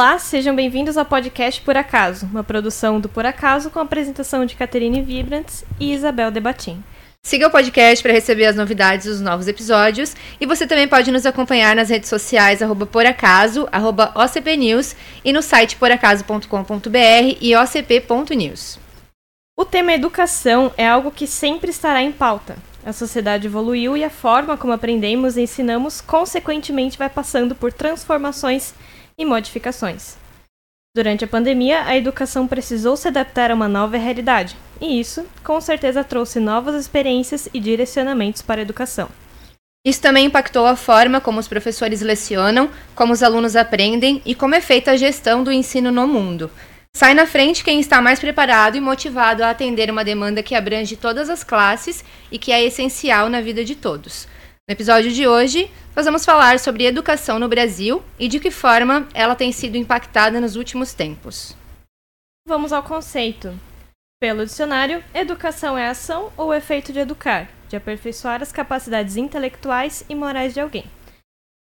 Olá, sejam bem-vindos ao podcast Por Acaso, uma produção do Por Acaso com a apresentação de Caterine Vibrants e Isabel Debatim. Siga o podcast para receber as novidades dos novos episódios e você também pode nos acompanhar nas redes sociais arroba por acaso, arroba OCP News e no site poracaso.com.br e ocp.news. O tema educação é algo que sempre estará em pauta. A sociedade evoluiu e a forma como aprendemos e ensinamos, consequentemente, vai passando por transformações e modificações. Durante a pandemia, a educação precisou se adaptar a uma nova realidade, e isso, com certeza, trouxe novas experiências e direcionamentos para a educação. Isso também impactou a forma como os professores lecionam, como os alunos aprendem e como é feita a gestão do ensino no mundo. Sai na frente quem está mais preparado e motivado a atender uma demanda que abrange todas as classes e que é essencial na vida de todos. No episódio de hoje, nós vamos falar sobre educação no Brasil e de que forma ela tem sido impactada nos últimos tempos. Vamos ao conceito. Pelo dicionário, educação é ação ou efeito de educar, de aperfeiçoar as capacidades intelectuais e morais de alguém.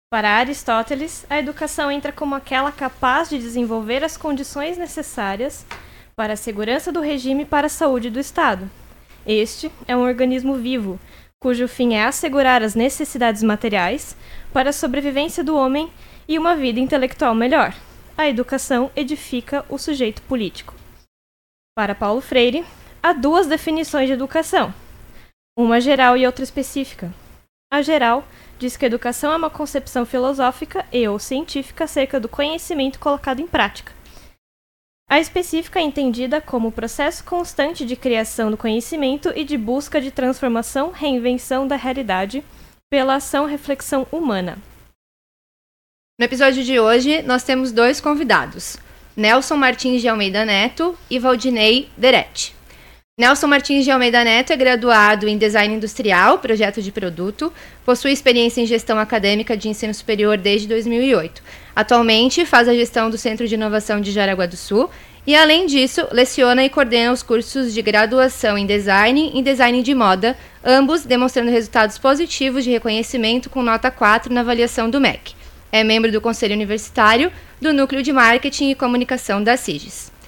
Para Aristóteles, a educação entra como aquela capaz de desenvolver as condições necessárias para a segurança do regime e para a saúde do Estado. Este é um organismo vivo, cujo fim é assegurar as necessidades materiais para a sobrevivência do homem e uma vida intelectual melhor. A educação edifica o sujeito político. Para Paulo Freire, há duas definições de educação, uma geral e outra específica. A geral diz que a educação é uma concepção filosófica e ou científica acerca do conhecimento colocado em prática. A específica é entendida como processo constante de criação do conhecimento e de busca de transformação, reinvenção da realidade pela ação-reflexão humana. No episódio de hoje, nós temos dois convidados, Nelson Martins de Almeida Neto e Valdinei Deretti. Nelson Martins de Almeida Neto é graduado em Design Industrial, projeto de produto, possui experiência em gestão acadêmica de ensino superior desde 2008. Atualmente faz a gestão do Centro de Inovação de Jaraguá do Sul e, além disso, leciona e coordena os cursos de graduação em Design e Design de Moda, ambos demonstrando resultados positivos de reconhecimento com nota 4 na avaliação do MEC. É membro do Conselho Universitário do Núcleo de Marketing e Comunicação da CIGES.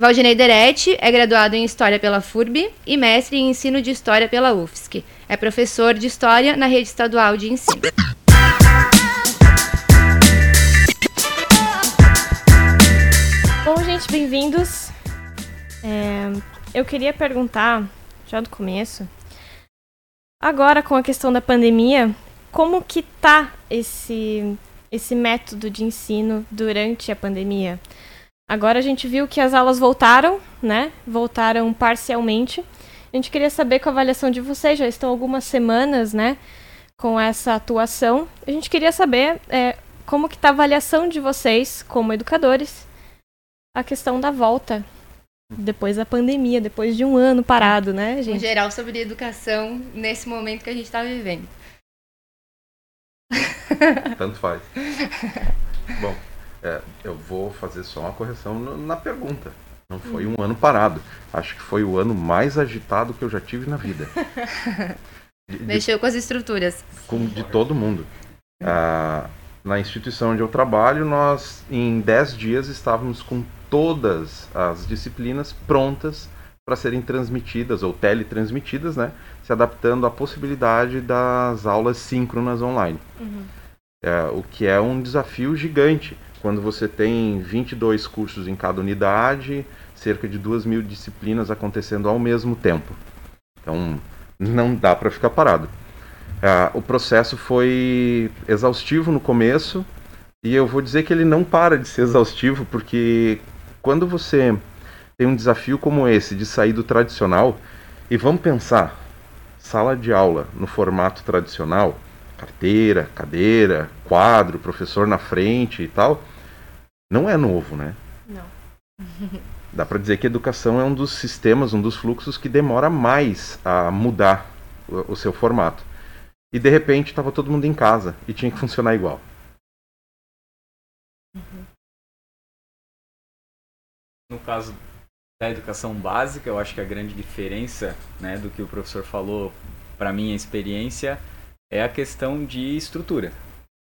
Valdinei Deretti é graduado em História pela FURB e mestre em Ensino de História pela UFSC. É professor de História na rede estadual de ensino. Bom, gente, bem-vindos. É, eu queria perguntar, já do começo, agora com a questão da pandemia, como que tá esse, esse método de ensino durante a pandemia? Agora a gente viu que as aulas voltaram, né? Voltaram parcialmente. A gente queria saber com a avaliação de vocês, já estão algumas semanas, né? Com essa atuação. A gente queria saber é, como que tá a avaliação de vocês como educadores a questão da volta depois da pandemia, depois de um ano parado, né, gente? Em geral, sobre educação nesse momento que a gente está vivendo. Tanto faz. Bom, é, eu vou fazer só uma correção na pergunta. Não foi um ano parado. Acho que foi o ano mais agitado que eu já tive na vida. De, Mexeu com as estruturas. Com, de todo mundo. Ah, na instituição onde eu trabalho, nós em 10 dias estávamos com todas as disciplinas prontas para serem transmitidas ou teletransmitidas, né? Se adaptando à possibilidade das aulas síncronas online. Uhum. É, o que é um desafio gigante quando você tem 22 cursos em cada unidade, cerca de 2 mil disciplinas acontecendo ao mesmo tempo. Então, não dá para ficar parado. É, o processo foi exaustivo no começo, e eu vou dizer que ele não para de ser exaustivo, porque quando você tem um desafio como esse de sair do tradicional, e vamos pensar, sala de aula no formato tradicional, carteira, cadeira, quadro, professor na frente e tal, não é novo, né? Não. Dá para dizer que a educação é um dos sistemas, um dos fluxos que demora mais a mudar o, o seu formato. E de repente estava todo mundo em casa e tinha que funcionar igual. Uhum no caso da educação básica, eu acho que a grande diferença né, do que o professor falou, para minha experiência, é a questão de estrutura.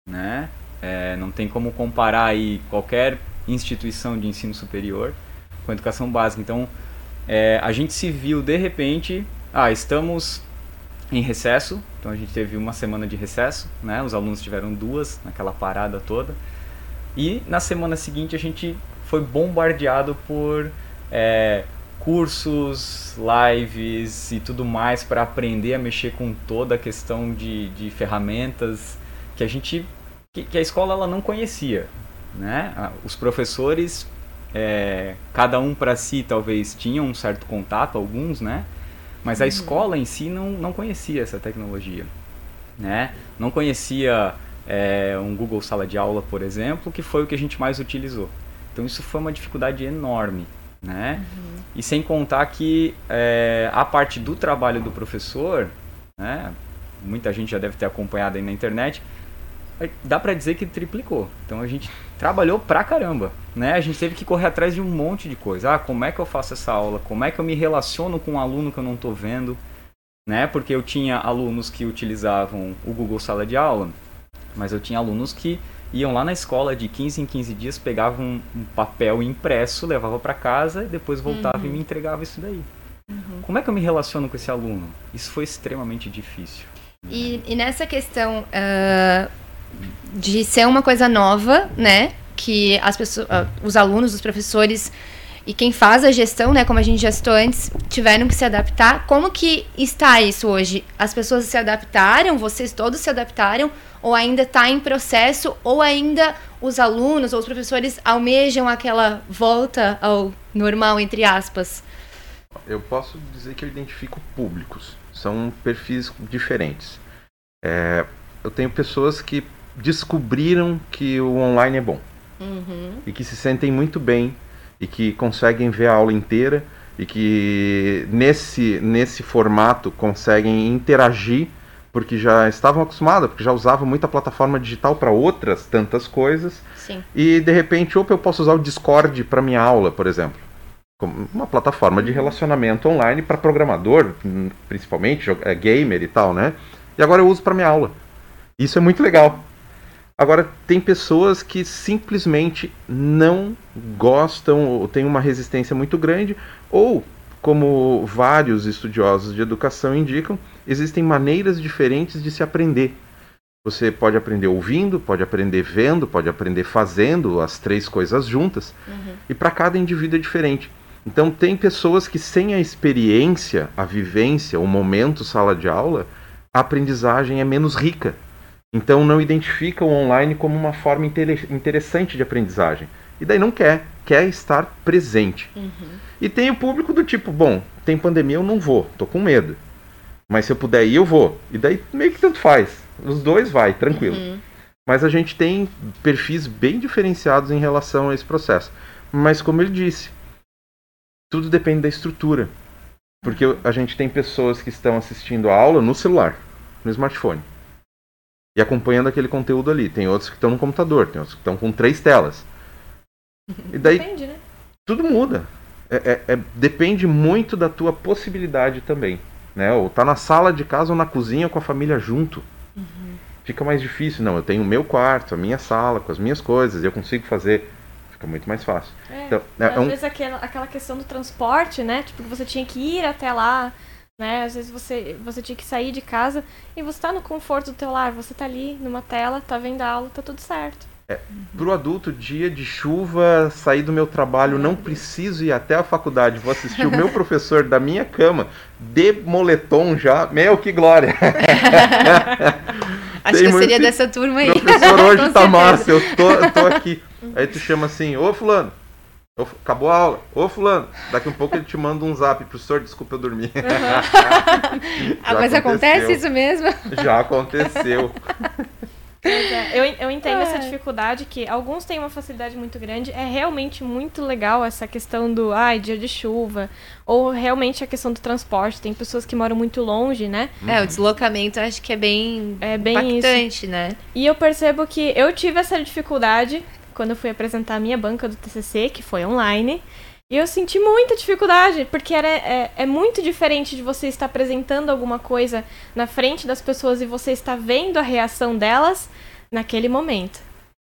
Né? É, não tem como comparar aí qualquer instituição de ensino superior com educação básica. Então, é, a gente se viu de repente, ah, estamos em recesso, então a gente teve uma semana de recesso, né? Os alunos tiveram duas naquela parada toda. E na semana seguinte a gente foi bombardeado por é, cursos, lives e tudo mais para aprender a mexer com toda a questão de, de ferramentas que a gente que, que a escola ela não conhecia, né? Os professores é, cada um para si talvez tinham um certo contato, alguns, né? Mas a uhum. escola em si não, não conhecia essa tecnologia, né? Não conhecia é, um Google Sala de Aula, por exemplo, que foi o que a gente mais utilizou. Então isso foi uma dificuldade enorme, né? Uhum. E sem contar que é, a parte do trabalho do professor, né? Muita gente já deve ter acompanhado aí na internet, dá para dizer que triplicou. Então a gente trabalhou pra caramba, né? A gente teve que correr atrás de um monte de coisa. Ah, como é que eu faço essa aula? Como é que eu me relaciono com um aluno que eu não estou vendo? Né? Porque eu tinha alunos que utilizavam o Google Sala de Aula, mas eu tinha alunos que iam lá na escola de 15 em 15 dias, pegavam um, um papel impresso, levavam para casa e depois voltavam uhum. e me entregavam isso daí. Uhum. Como é que eu me relaciono com esse aluno? Isso foi extremamente difícil. E, e nessa questão, uh, de ser uma coisa nova, né? Que as pessoas, uh, os alunos, os professores e quem faz a gestão, né, como a gente já citou antes, tiveram que se adaptar. Como que está isso hoje? As pessoas se adaptaram? Vocês todos se adaptaram? Ou ainda está em processo? Ou ainda os alunos ou os professores almejam aquela volta ao normal, entre aspas? Eu posso dizer que eu identifico públicos. São perfis diferentes. É, eu tenho pessoas que descobriram que o online é bom. Uhum. E que se sentem muito bem e que conseguem ver a aula inteira e que nesse, nesse formato conseguem interagir porque já estavam acostumados, porque já usavam muita plataforma digital para outras tantas coisas. Sim. E de repente, opa, eu posso usar o Discord para minha aula, por exemplo. Como uma plataforma de uhum. relacionamento online para programador, principalmente, é gamer e tal, né? E agora eu uso para minha aula. Isso é muito legal. Agora, tem pessoas que simplesmente não gostam ou têm uma resistência muito grande, ou, como vários estudiosos de educação indicam, existem maneiras diferentes de se aprender. Você pode aprender ouvindo, pode aprender vendo, pode aprender fazendo as três coisas juntas, uhum. e para cada indivíduo é diferente. Então, tem pessoas que, sem a experiência, a vivência, o momento sala de aula, a aprendizagem é menos rica então não identifica o online como uma forma interessante de aprendizagem. E daí não quer, quer estar presente. Uhum. E tem o público do tipo, bom, tem pandemia, eu não vou, tô com medo. Mas se eu puder ir, eu vou. E daí meio que tanto faz. Os dois vai, tranquilo. Uhum. Mas a gente tem perfis bem diferenciados em relação a esse processo. Mas como ele disse, tudo depende da estrutura. Porque a gente tem pessoas que estão assistindo a aula no celular, no smartphone e acompanhando aquele conteúdo ali. Tem outros que estão no computador, tem outros que estão com três telas. E daí Depende, né? tudo muda. É, é, é, depende muito da tua possibilidade também. Né? Ou tá na sala de casa ou na cozinha com a família junto. Uhum. Fica mais difícil. Não, eu tenho o meu quarto, a minha sala, com as minhas coisas, eu consigo fazer. Fica muito mais fácil. É, então, é, às um... vezes aquela, aquela questão do transporte, né? Tipo, que você tinha que ir até lá né? Às vezes você, você tinha que sair de casa e você tá no conforto do teu lar, você tá ali numa tela, tá vendo a aula, tá tudo certo. É, pro adulto, dia de chuva, sair do meu trabalho, não preciso ir até a faculdade, vou assistir o meu professor da minha cama, de moletom já, meu, que glória! Acho Tem que seria dessa turma aí. Professor, hoje tá massa, eu tô, eu tô aqui. Aí tu chama assim, ô fulano, acabou a aula. Ô, fulano, daqui um pouco ele te manda um zap. Professor, desculpa eu dormir. Uhum. ah, mas acontece isso mesmo? Já aconteceu. É, eu, eu entendo é. essa dificuldade que alguns têm uma facilidade muito grande. É realmente muito legal essa questão do ai, dia de chuva. Ou realmente a questão do transporte. Tem pessoas que moram muito longe, né? É, o deslocamento acho que é bem, é bem impactante, isso. né? E eu percebo que eu tive essa dificuldade quando eu fui apresentar a minha banca do TCC, que foi online. E eu senti muita dificuldade, porque era, é, é, muito diferente de você estar apresentando alguma coisa na frente das pessoas e você estar vendo a reação delas naquele momento.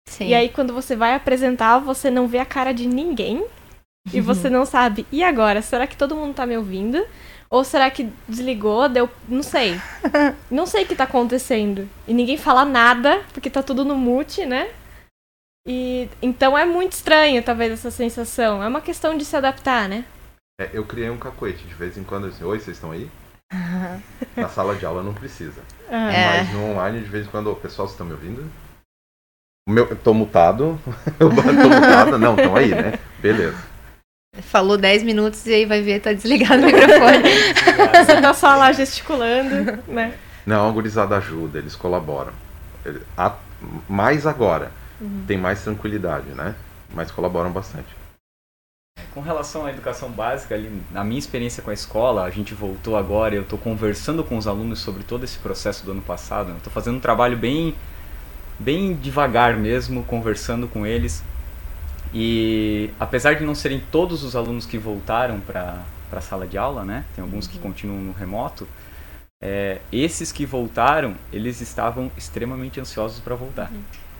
Sim. E aí, quando você vai apresentar, você não vê a cara de ninguém. E você não sabe, e agora? Será que todo mundo tá me ouvindo? Ou será que desligou, deu. Não sei. Não sei o que tá acontecendo. E ninguém fala nada, porque tá tudo no mute, né? E então é muito estranho, talvez, essa sensação. É uma questão de se adaptar, né? É, eu criei um cacoete de vez em quando assim, oi, vocês estão aí? Na sala de aula não precisa. É. Mas no online, de vez em quando, ô, pessoal, vocês estão me ouvindo? O meu, eu tô mutado. Eu tô mutada. Não, estão aí, né? Beleza. Falou 10 minutos e aí vai ver, tá desligado o microfone. Você tá só lá gesticulando, né? Não, a gurizada ajuda, eles colaboram. Mais agora. Tem mais tranquilidade, né? Mas colaboram bastante. Com relação à educação básica, ali, na minha experiência com a escola, a gente voltou agora, eu estou conversando com os alunos sobre todo esse processo do ano passado. Eu estou fazendo um trabalho bem, bem devagar mesmo, conversando com eles. E apesar de não serem todos os alunos que voltaram para a sala de aula, né? Tem alguns que continuam no remoto. é, esses que voltaram, eles estavam extremamente ansiosos para voltar.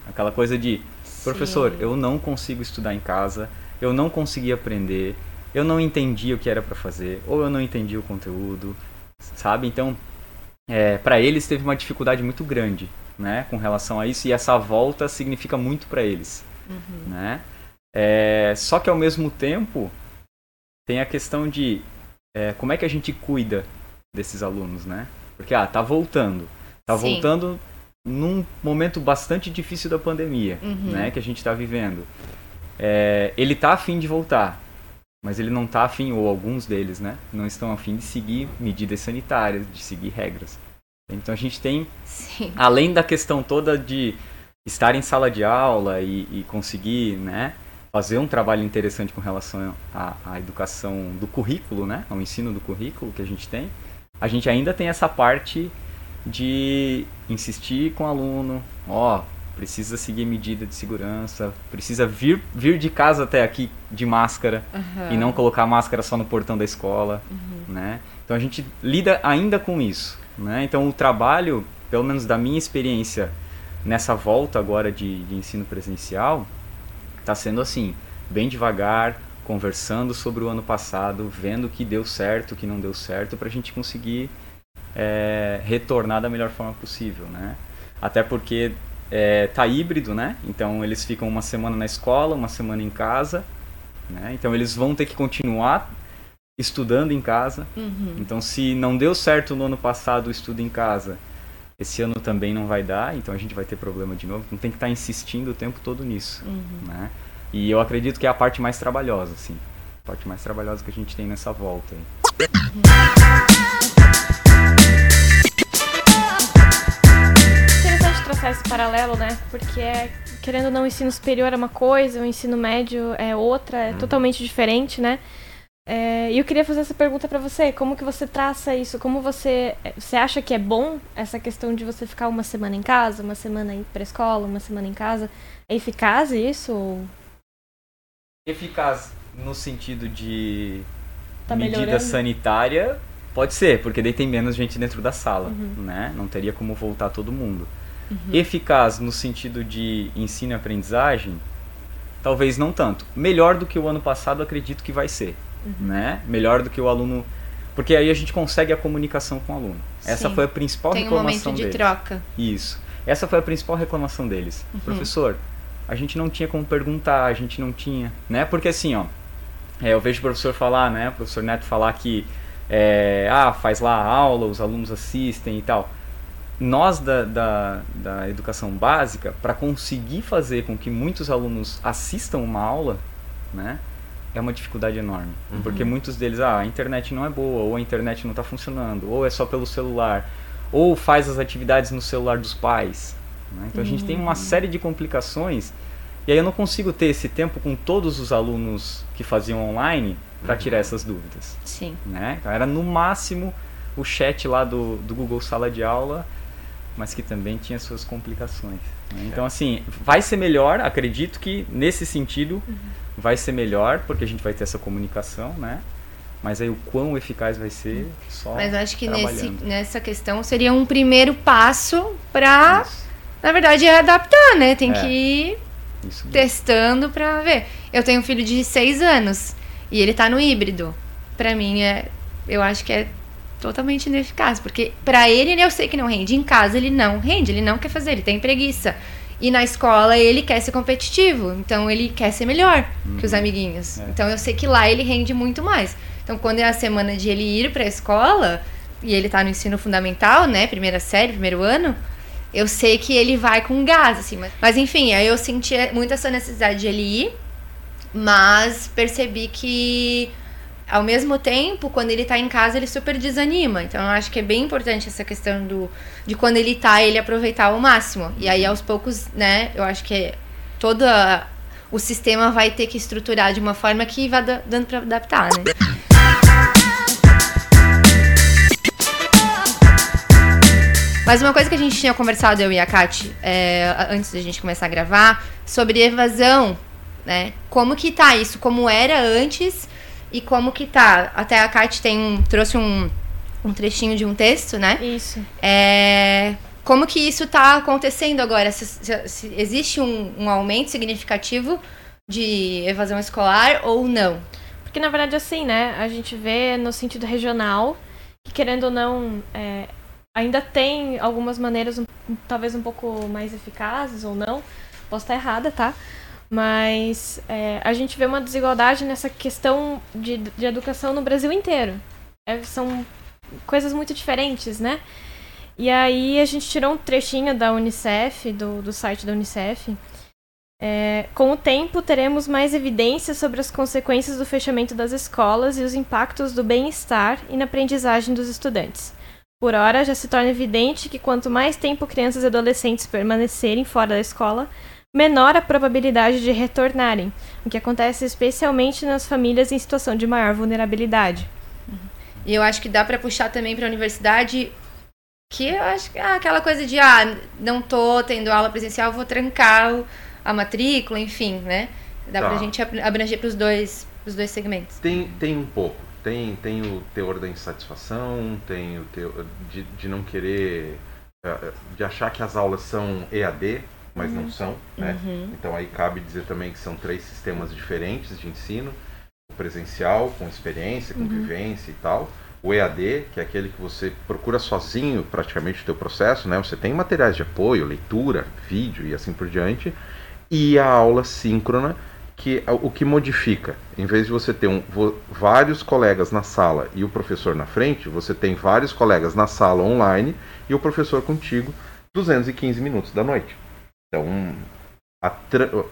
Aquela coisa de Professor, Sim. eu não consigo estudar em casa, eu não consegui aprender, eu não entendi o que era para fazer, ou eu não entendi o conteúdo, sabe? Então, é, para eles teve uma dificuldade muito grande, né, com relação a isso, e essa volta significa muito para eles, né? É, só que ao mesmo tempo tem a questão de é, como é que a gente cuida desses alunos, né? Porque ah, tá voltando, tá Sim. voltando num momento bastante difícil da pandemia, Uhum. né, que a gente está vivendo. É, ele tá afim de voltar, mas ele não tá afim, ou alguns deles, né, não estão afim de seguir medidas sanitárias, de seguir regras. Então a gente tem, Sim. além da questão toda de estar em sala de aula e, e conseguir, né, fazer um trabalho interessante com relação à, à educação do currículo, né, ao ensino do currículo que a gente tem, a gente ainda tem essa parte de insistir com o aluno, ó, precisa seguir medida de segurança, precisa vir, vir de casa até aqui de máscara e não colocar a máscara só no portão da escola, né? Então a gente lida ainda com isso, né? Então o trabalho, pelo menos da minha experiência nessa volta agora de, de ensino presencial, está sendo assim, bem devagar, conversando sobre o ano passado, vendo o que deu certo, o que não deu certo, para a gente conseguir é, retornar da melhor forma possível, né? Até porque é, tá híbrido, né? Então eles ficam uma semana na escola, uma semana em casa, né? Então eles vão ter que continuar estudando em casa. Uhum. Então se não deu certo no ano passado o estudo em casa, esse ano também não vai dar, então a gente vai ter problema de novo. Então tem que estar insistindo o tempo todo nisso, né? E eu acredito que é a parte mais trabalhosa, assim. A parte mais trabalhosa que a gente tem nessa volta aí. Interessante traçar esse paralelo, né? Porque é, querendo ou não, o ensino superior é uma coisa, o ensino médio é outra, é totalmente diferente, né? É, E eu queria fazer essa pergunta pra você, como que você traça isso? Como você, você acha que é bom essa questão de você ficar uma semana em casa, uma semana ir pra escola, uma semana em casa? É eficaz isso? Ou Eficaz no sentido de Tá medida melhorando? sanitária, pode ser, porque daí tem menos gente dentro da sala, né? Não teria como voltar todo mundo. Eficaz no sentido de ensino e aprendizagem, talvez não tanto. Melhor do que o ano passado, acredito que vai ser, né? Melhor do que o aluno, porque aí a gente consegue a comunicação com o aluno. Essa Sim. foi a principal Tem um reclamação momento de dele. troca. Isso. Essa foi a principal reclamação deles. Professor, a gente não tinha como perguntar, a gente não tinha, né? Porque assim, ó, é, eu vejo o professor falar, né? O professor Neto falar que é, ah, faz lá a aula, os alunos assistem e tal. Nós da, da, da educação básica, para conseguir fazer com que muitos alunos assistam uma aula, né? É uma dificuldade enorme. Porque muitos deles, ah, a internet não é boa, ou a internet não está funcionando, ou é só pelo celular, ou faz as atividades no celular dos pais. né? Então a gente tem uma série de complicações e aí eu não consigo ter esse tempo com todos os alunos que faziam online para tirar essas dúvidas. Sim. Né? Então era no máximo o chat lá do, do Google Sala de Aula, mas que também tinha suas complicações. né? Então assim, vai ser melhor, acredito que nesse sentido vai ser melhor, porque a gente vai ter essa comunicação, né? Mas aí o quão eficaz vai ser só Mas eu acho que nesse, nessa questão seria um primeiro passo pra, Isso. na verdade, é adaptar, né? Tem É. que Isso mesmo. testando pra ver. Eu tenho um filho de 6 anos e ele tá no híbrido. Pra mim é, eu acho que é totalmente ineficaz, porque pra ele eu sei que não rende, em casa ele não rende, ele não quer fazer, ele tem preguiça. E na escola ele quer ser competitivo, então ele quer ser melhor que os amiguinhos. É. Então eu sei que lá ele rende muito mais. Então quando é a semana de ele ir pra escola e ele tá no ensino fundamental, né, primeira série, primeiro ano, eu sei que ele vai com gás, assim. Mas, mas enfim, aí eu senti muito essa necessidade de ele ir, mas percebi que ao mesmo tempo, quando ele tá em casa, ele super desanima. Então eu acho que é bem importante essa questão do de quando ele tá, ele aproveitar ao máximo. E aí aos poucos, né, eu acho que todo a- o sistema vai ter que estruturar de uma forma que vá da- dando pra adaptar, né? Mas uma coisa que a gente tinha conversado, eu e a Kati, é, antes da gente começar a gravar, sobre evasão, né? Como que tá isso? Como era antes e como que tá? Até a Kati tem um, trouxe um, um trechinho de um texto, né? Isso. É, como que isso tá acontecendo agora? Se, se- se existe um, um aumento significativo de evasão escolar ou não? Porque, na verdade, assim, né? A gente vê no sentido regional que, querendo ou não, é, ainda tem algumas maneiras um- talvez um pouco mais eficazes ou não. Posso estar errada, tá? Mas é, a gente vê uma desigualdade nessa questão de, de educação no Brasil inteiro. É, são coisas muito diferentes, né? E aí a gente tirou um trechinho da Unicef, do, do site da Unicef, é, com o tempo, teremos mais evidências sobre as consequências do fechamento das escolas e os impactos do bem-estar e na aprendizagem dos estudantes. Por hora, já se torna evidente que quanto mais tempo crianças e adolescentes permanecerem fora da escola, menor a probabilidade de retornarem, o que acontece especialmente nas famílias em situação de maior vulnerabilidade. E eu acho que dá pra puxar também pra universidade que eu acho que ah, aquela coisa de ah, não tô tendo aula presencial, vou trancar a matrícula, enfim, né? Dá Tá. pra gente ab- abranger pros dois, pros dois segmentos. Tem, tem um pouco. Tem, tem o teor da insatisfação, tem o teor de, de não querer. eh, de achar que as aulas são EAD, mas não são, né? Então aí cabe dizer também que são três sistemas diferentes de ensino: o presencial, com experiência, com vivência e tal. O EAD, que é aquele que você procura sozinho praticamente o teu processo, né? Você tem materiais de apoio, leitura, vídeo e assim por diante. E a aula síncrona, que é o que modifica. Em vez de você ter um, vários colegas na sala e o professor na frente, você tem vários colegas na sala online e o professor contigo 215 minutos da noite. Então,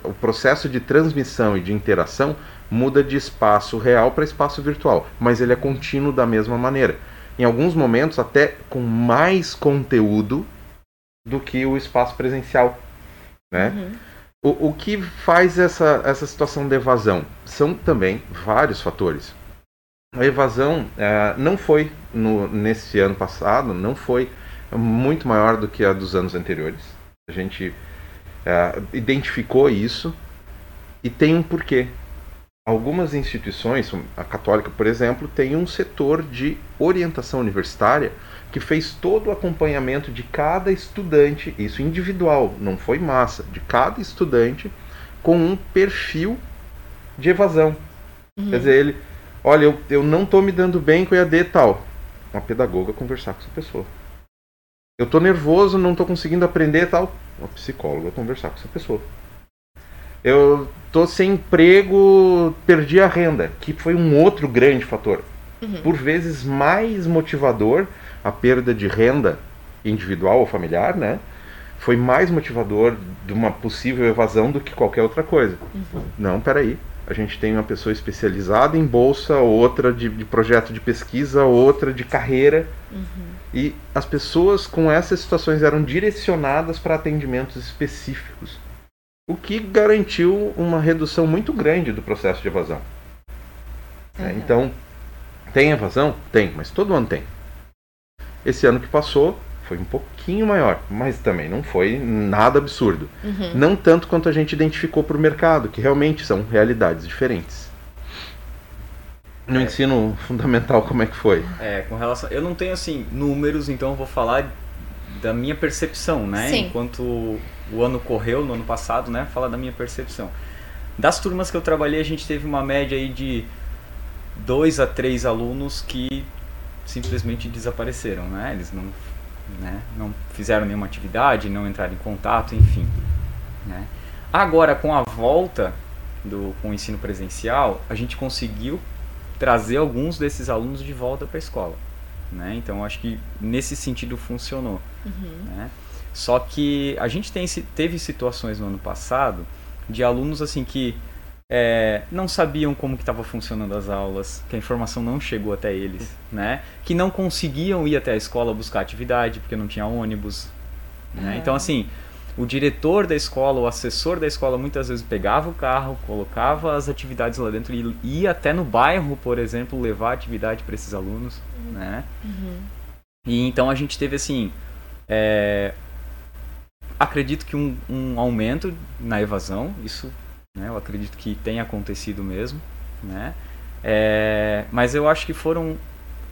o processo de transmissão e de interação muda de espaço real para espaço virtual, mas ele é contínuo da mesma maneira. Em alguns momentos, até com mais conteúdo do que o espaço presencial. Né? O, o que faz essa, essa situação de evasão? São também vários fatores. A evasão eh, não foi, no, nesse ano passado, não foi muito maior do que a dos anos anteriores. A gente eh, identificou isso e tem um porquê. Algumas instituições, a católica, por exemplo, tem um setor de orientação universitária que fez todo o acompanhamento de cada estudante, isso individual, não foi massa, de cada estudante com um perfil de evasão. Quer dizer, ele, olha, eu, eu não estou me dando bem com o EAD e tal. Uma pedagoga conversar com essa pessoa. Eu estou nervoso, não estou conseguindo aprender e tal. Uma psicóloga conversar com essa pessoa. Eu tô sem emprego, perdi a renda, que foi um outro grande fator. Por vezes mais motivador a perda de renda individual ou familiar, né? Foi mais motivador de uma possível evasão do que qualquer outra coisa. Não, peraí. A gente tem uma pessoa especializada em bolsa, outra de, de projeto de pesquisa, outra de carreira. E as pessoas com essas situações eram direcionadas para atendimentos específicos o que garantiu uma redução muito grande do processo de evasão. né? Então, tem evasão? Tem, mas todo ano tem. Esse ano que passou foi um pouquinho maior, mas também não foi nada absurdo. Não tanto quanto a gente identificou para o mercado, que realmente são realidades diferentes. No É. ensino fundamental, como é que foi? É, com relação. Eu não tenho assim números, então eu vou falar da minha percepção, né? Sim. Enquanto o ano correu, no ano passado, né? Falar da minha percepção. Das turmas que eu trabalhei, a gente teve uma média aí de dois a três alunos que simplesmente desapareceram, né? Eles não, né, não fizeram nenhuma atividade, não entraram em contato, enfim. Né? Agora, com a volta do, com o ensino presencial, a gente conseguiu trazer alguns desses alunos de volta para a escola. Né? Então, acho que nesse sentido funcionou. Né? Só que a gente tem, teve situações no ano passado de alunos assim que é, não sabiam como que estava funcionando as aulas, que a informação não chegou até eles, né? Que não conseguiam ir até a escola buscar atividade porque não tinha ônibus, né? Então assim, o diretor da escola, o assessor da escola muitas vezes pegava o carro, colocava as atividades lá dentro e ia até no bairro, por exemplo, levar atividade para esses alunos, uhum. né? Uhum. E então a gente teve assim, é, acredito que um, um aumento na evasão, isso né? Eu acredito que tenha acontecido mesmo, né? É, mas eu acho que foram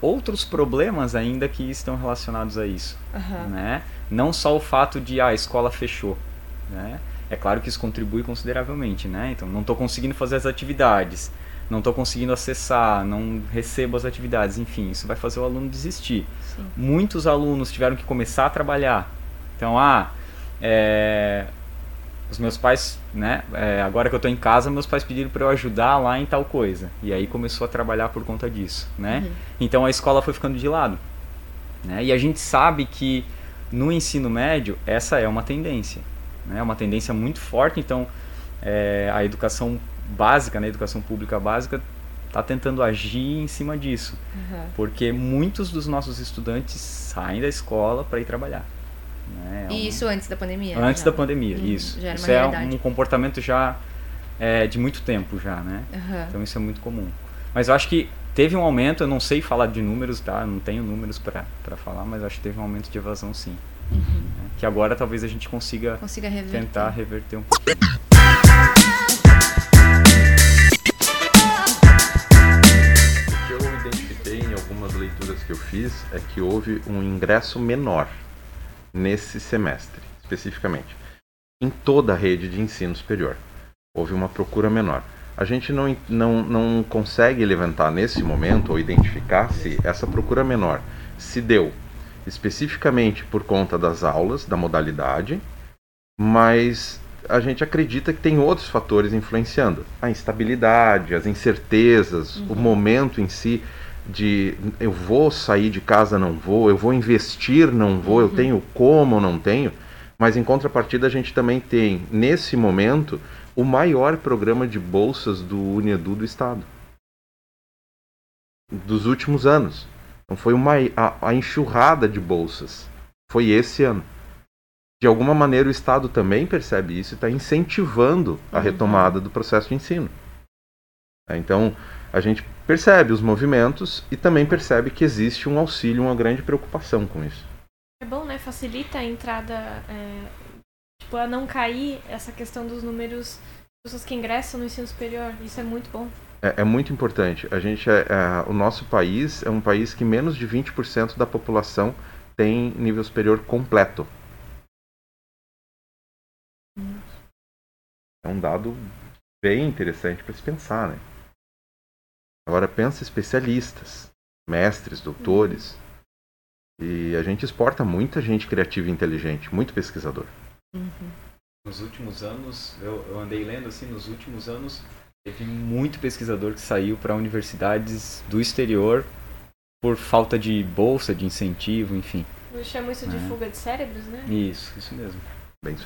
outros problemas ainda que estão relacionados a isso, uhum. né? Não só o fato de ah, a escola fechou, né? É claro que isso contribui consideravelmente, né? Então não estou conseguindo fazer as atividades, não estou conseguindo acessar, não recebo as atividades, enfim, isso vai fazer o aluno desistir. Sim. Muitos alunos tiveram que começar a trabalhar. Então, ah, é, os meus pais, né, é, agora que eu estou em casa, meus pais pediram para eu ajudar lá em tal coisa. E aí começou a trabalhar por conta disso, né? Uhum. Então a escola foi ficando de lado. Né? E a gente sabe que no ensino médio essa é uma tendência, né? É uma tendência muito forte. Então é, a educação básica, né, a educação pública básica está tentando agir em cima disso, uhum. porque muitos dos nossos estudantes saem da escola para ir trabalhar. Né? É e isso antes da pandemia? Antes já. da pandemia, hum, isso. isso é um comportamento já é, de muito tempo já, né? Uhum. Então isso é muito comum. Mas eu acho que teve um aumento, eu não sei falar de números, tá? Eu não tenho números para falar, mas acho que teve um aumento de evasão sim. Uhum. Né? Que agora talvez a gente consiga, consiga reverter. tentar reverter um pouquinho. O que eu identifiquei em algumas leituras que eu fiz é que houve um ingresso menor nesse semestre, especificamente, em toda a rede de ensino superior. Houve uma procura menor. A gente não, não, não consegue levantar nesse momento ou identificar se essa procura menor se deu especificamente por conta das aulas, da modalidade, mas a gente acredita que tem outros fatores influenciando. A instabilidade, as incertezas, uhum. o momento em si de eu vou sair de casa, não vou, eu vou investir, não vou, uhum. eu tenho como, não tenho. Mas em contrapartida, a gente também tem, nesse momento, o maior programa de bolsas do Unedu do Estado. Dos últimos anos. Então foi uma, a, a enxurrada de bolsas. Foi esse ano. De alguma maneira, o Estado também percebe isso e está incentivando a uhum. retomada do processo de ensino. Então, a gente percebe os movimentos e também percebe que existe um auxílio, uma grande preocupação com isso. É bom, né? Facilita a entrada, é, tipo, a não cair essa questão dos números de pessoas que ingressam no ensino superior. Isso é muito bom. É, é muito importante. A gente é, é, o nosso país é um país que menos de 20% da população tem nível superior completo. É um dado bem interessante para se pensar, né? Agora pensa especialistas, mestres, doutores. E a gente exporta muita gente criativa e inteligente, muito pesquisador. Uhum. Nos últimos anos, eu, eu, andei lendo assim, nos últimos anos, teve muito pesquisador que saiu para universidades do exterior por falta de bolsa, de incentivo, enfim. Eu chamo isso de é. fuga de cérebros, né? Isso, isso mesmo. Bem isso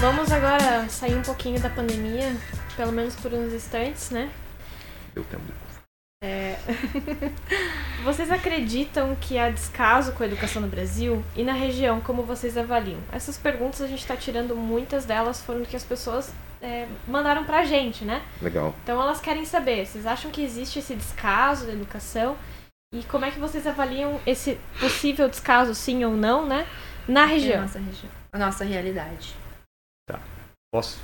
Vamos agora sair um pouquinho da pandemia, pelo menos por uns instantes, né? Deu tempo de é... vocês acreditam que há descaso com a educação no Brasil? E na região, como vocês avaliam? Essas perguntas a gente está tirando, muitas delas foram do que as pessoas é, mandaram pra gente, né? Legal. Então elas querem saber, vocês acham que existe esse descaso da educação? E como é que vocês avaliam esse possível descaso, sim ou não, né? Na região. A nossa, região, a nossa realidade. Tá. Posso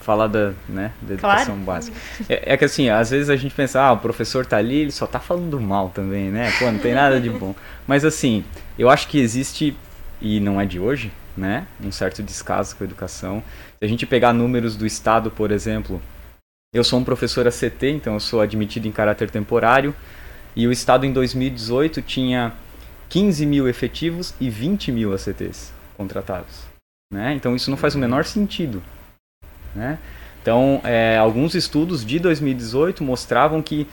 falar da, né, da Claro. educação básica. É, é que assim, às vezes a gente pensa, ah, o professor tá ali, ele só tá falando mal também, né? Pô, não tem nada de bom. Mas assim, eu acho que existe, e não é de hoje, né? Um certo descaso com a educação. Se a gente pegar números do Estado, por exemplo, eu sou um professor ACT, então eu sou admitido em caráter temporário, e o Estado em 2018 tinha 15 mil efetivos e 20 mil ACTs contratados. Né? Então isso não faz o menor sentido. Né? Então, é, alguns estudos de 2018 mostravam que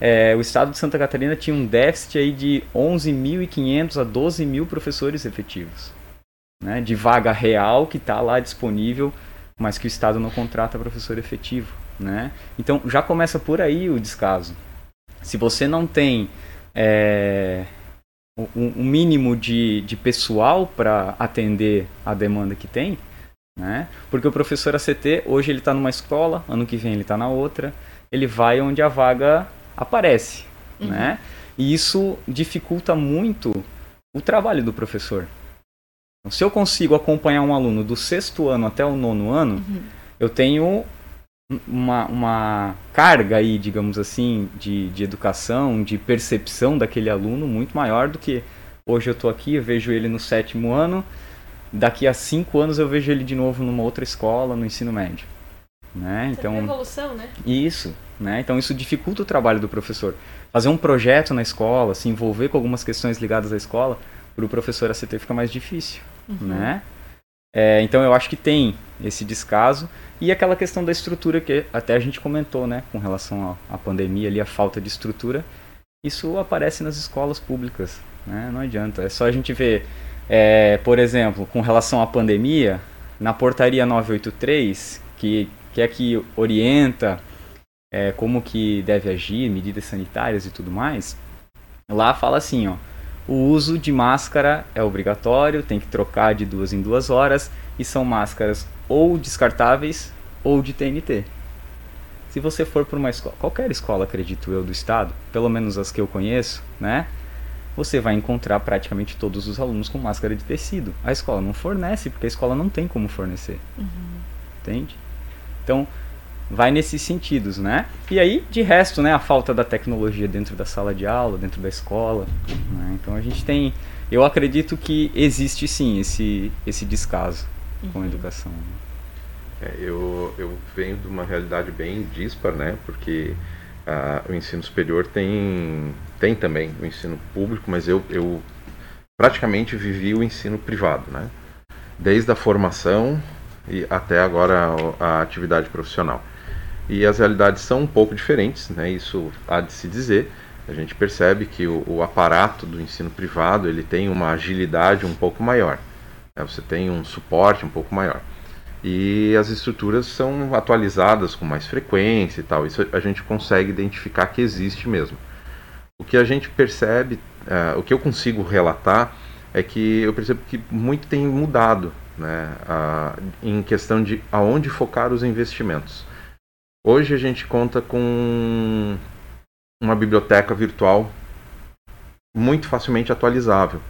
é, o estado de Santa Catarina tinha um déficit aí de 11.500 a 12 mil professores efetivos. Né? De vaga real que está lá disponível, mas que o estado não contrata professor efetivo. Né? Então, já começa por aí o descaso. Se você não tem é, um, um mínimo de, de pessoal para atender a demanda que tem, né? Porque o professor ACT, hoje ele está numa escola, ano que vem ele está na outra, ele vai onde a vaga aparece, né? E isso dificulta muito o trabalho do professor. Então, se eu consigo acompanhar um aluno do sexto ano até o nono ano, eu tenho uma, uma carga aí, digamos assim, de, de educação, de percepção daquele aluno muito maior do que hoje eu estou aqui, eu vejo ele no sétimo ano, daqui a cinco anos eu vejo ele de novo numa outra escola, no ensino médio. Né? Então, evolução, né? isso, né? Então isso dificulta o trabalho do professor. Fazer um projeto na escola, se envolver com algumas questões ligadas à escola, para o professor ACT fica mais difícil, né? É, então eu acho que tem esse descaso e aquela questão da estrutura que até a gente comentou, né? Com relação à à pandemia ali, a falta de estrutura, isso aparece nas escolas públicas, né? Não adianta. É só a gente ver, é, por exemplo, com relação à pandemia, na portaria 983, que, que é que orienta é, como que deve agir, medidas sanitárias e tudo mais, lá fala assim, ó, o uso de máscara é obrigatório, tem que trocar de duas em duas horas e são máscaras ou descartáveis ou de TNT. Se você for para uma escola, qualquer escola, acredito eu, do estado, pelo menos as que eu conheço, né? Você vai encontrar praticamente todos os alunos com máscara de tecido. A escola não fornece, porque a escola não tem como fornecer. Entende? Então, vai nesses sentidos, né? E aí, de resto, né, a falta da tecnologia dentro da sala de aula, dentro da escola. né? Então a gente tem, eu acredito que existe sim esse esse descaso com a educação. É, eu, eu venho de uma realidade bem dispar, né? Porque o ensino superior tem, tem também o ensino público, mas eu, eu praticamente vivi o ensino privado, né? Desde a formação e até agora o- a atividade profissional. E as realidades são um pouco diferentes, né? Isso há de se dizer. A gente percebe que o, o aparato do ensino privado ele tem uma agilidade um pouco maior. né? Você tem um suporte um pouco maior e as estruturas são atualizadas com mais frequência e tal. Isso a gente consegue identificar que existe mesmo. O que a gente percebe, eh, o que eu consigo relatar é que eu percebo que muito tem mudado, né, a- em questão de aonde focar os investimentos. Hoje a gente conta com uma biblioteca virtual muito facilmente atualizável.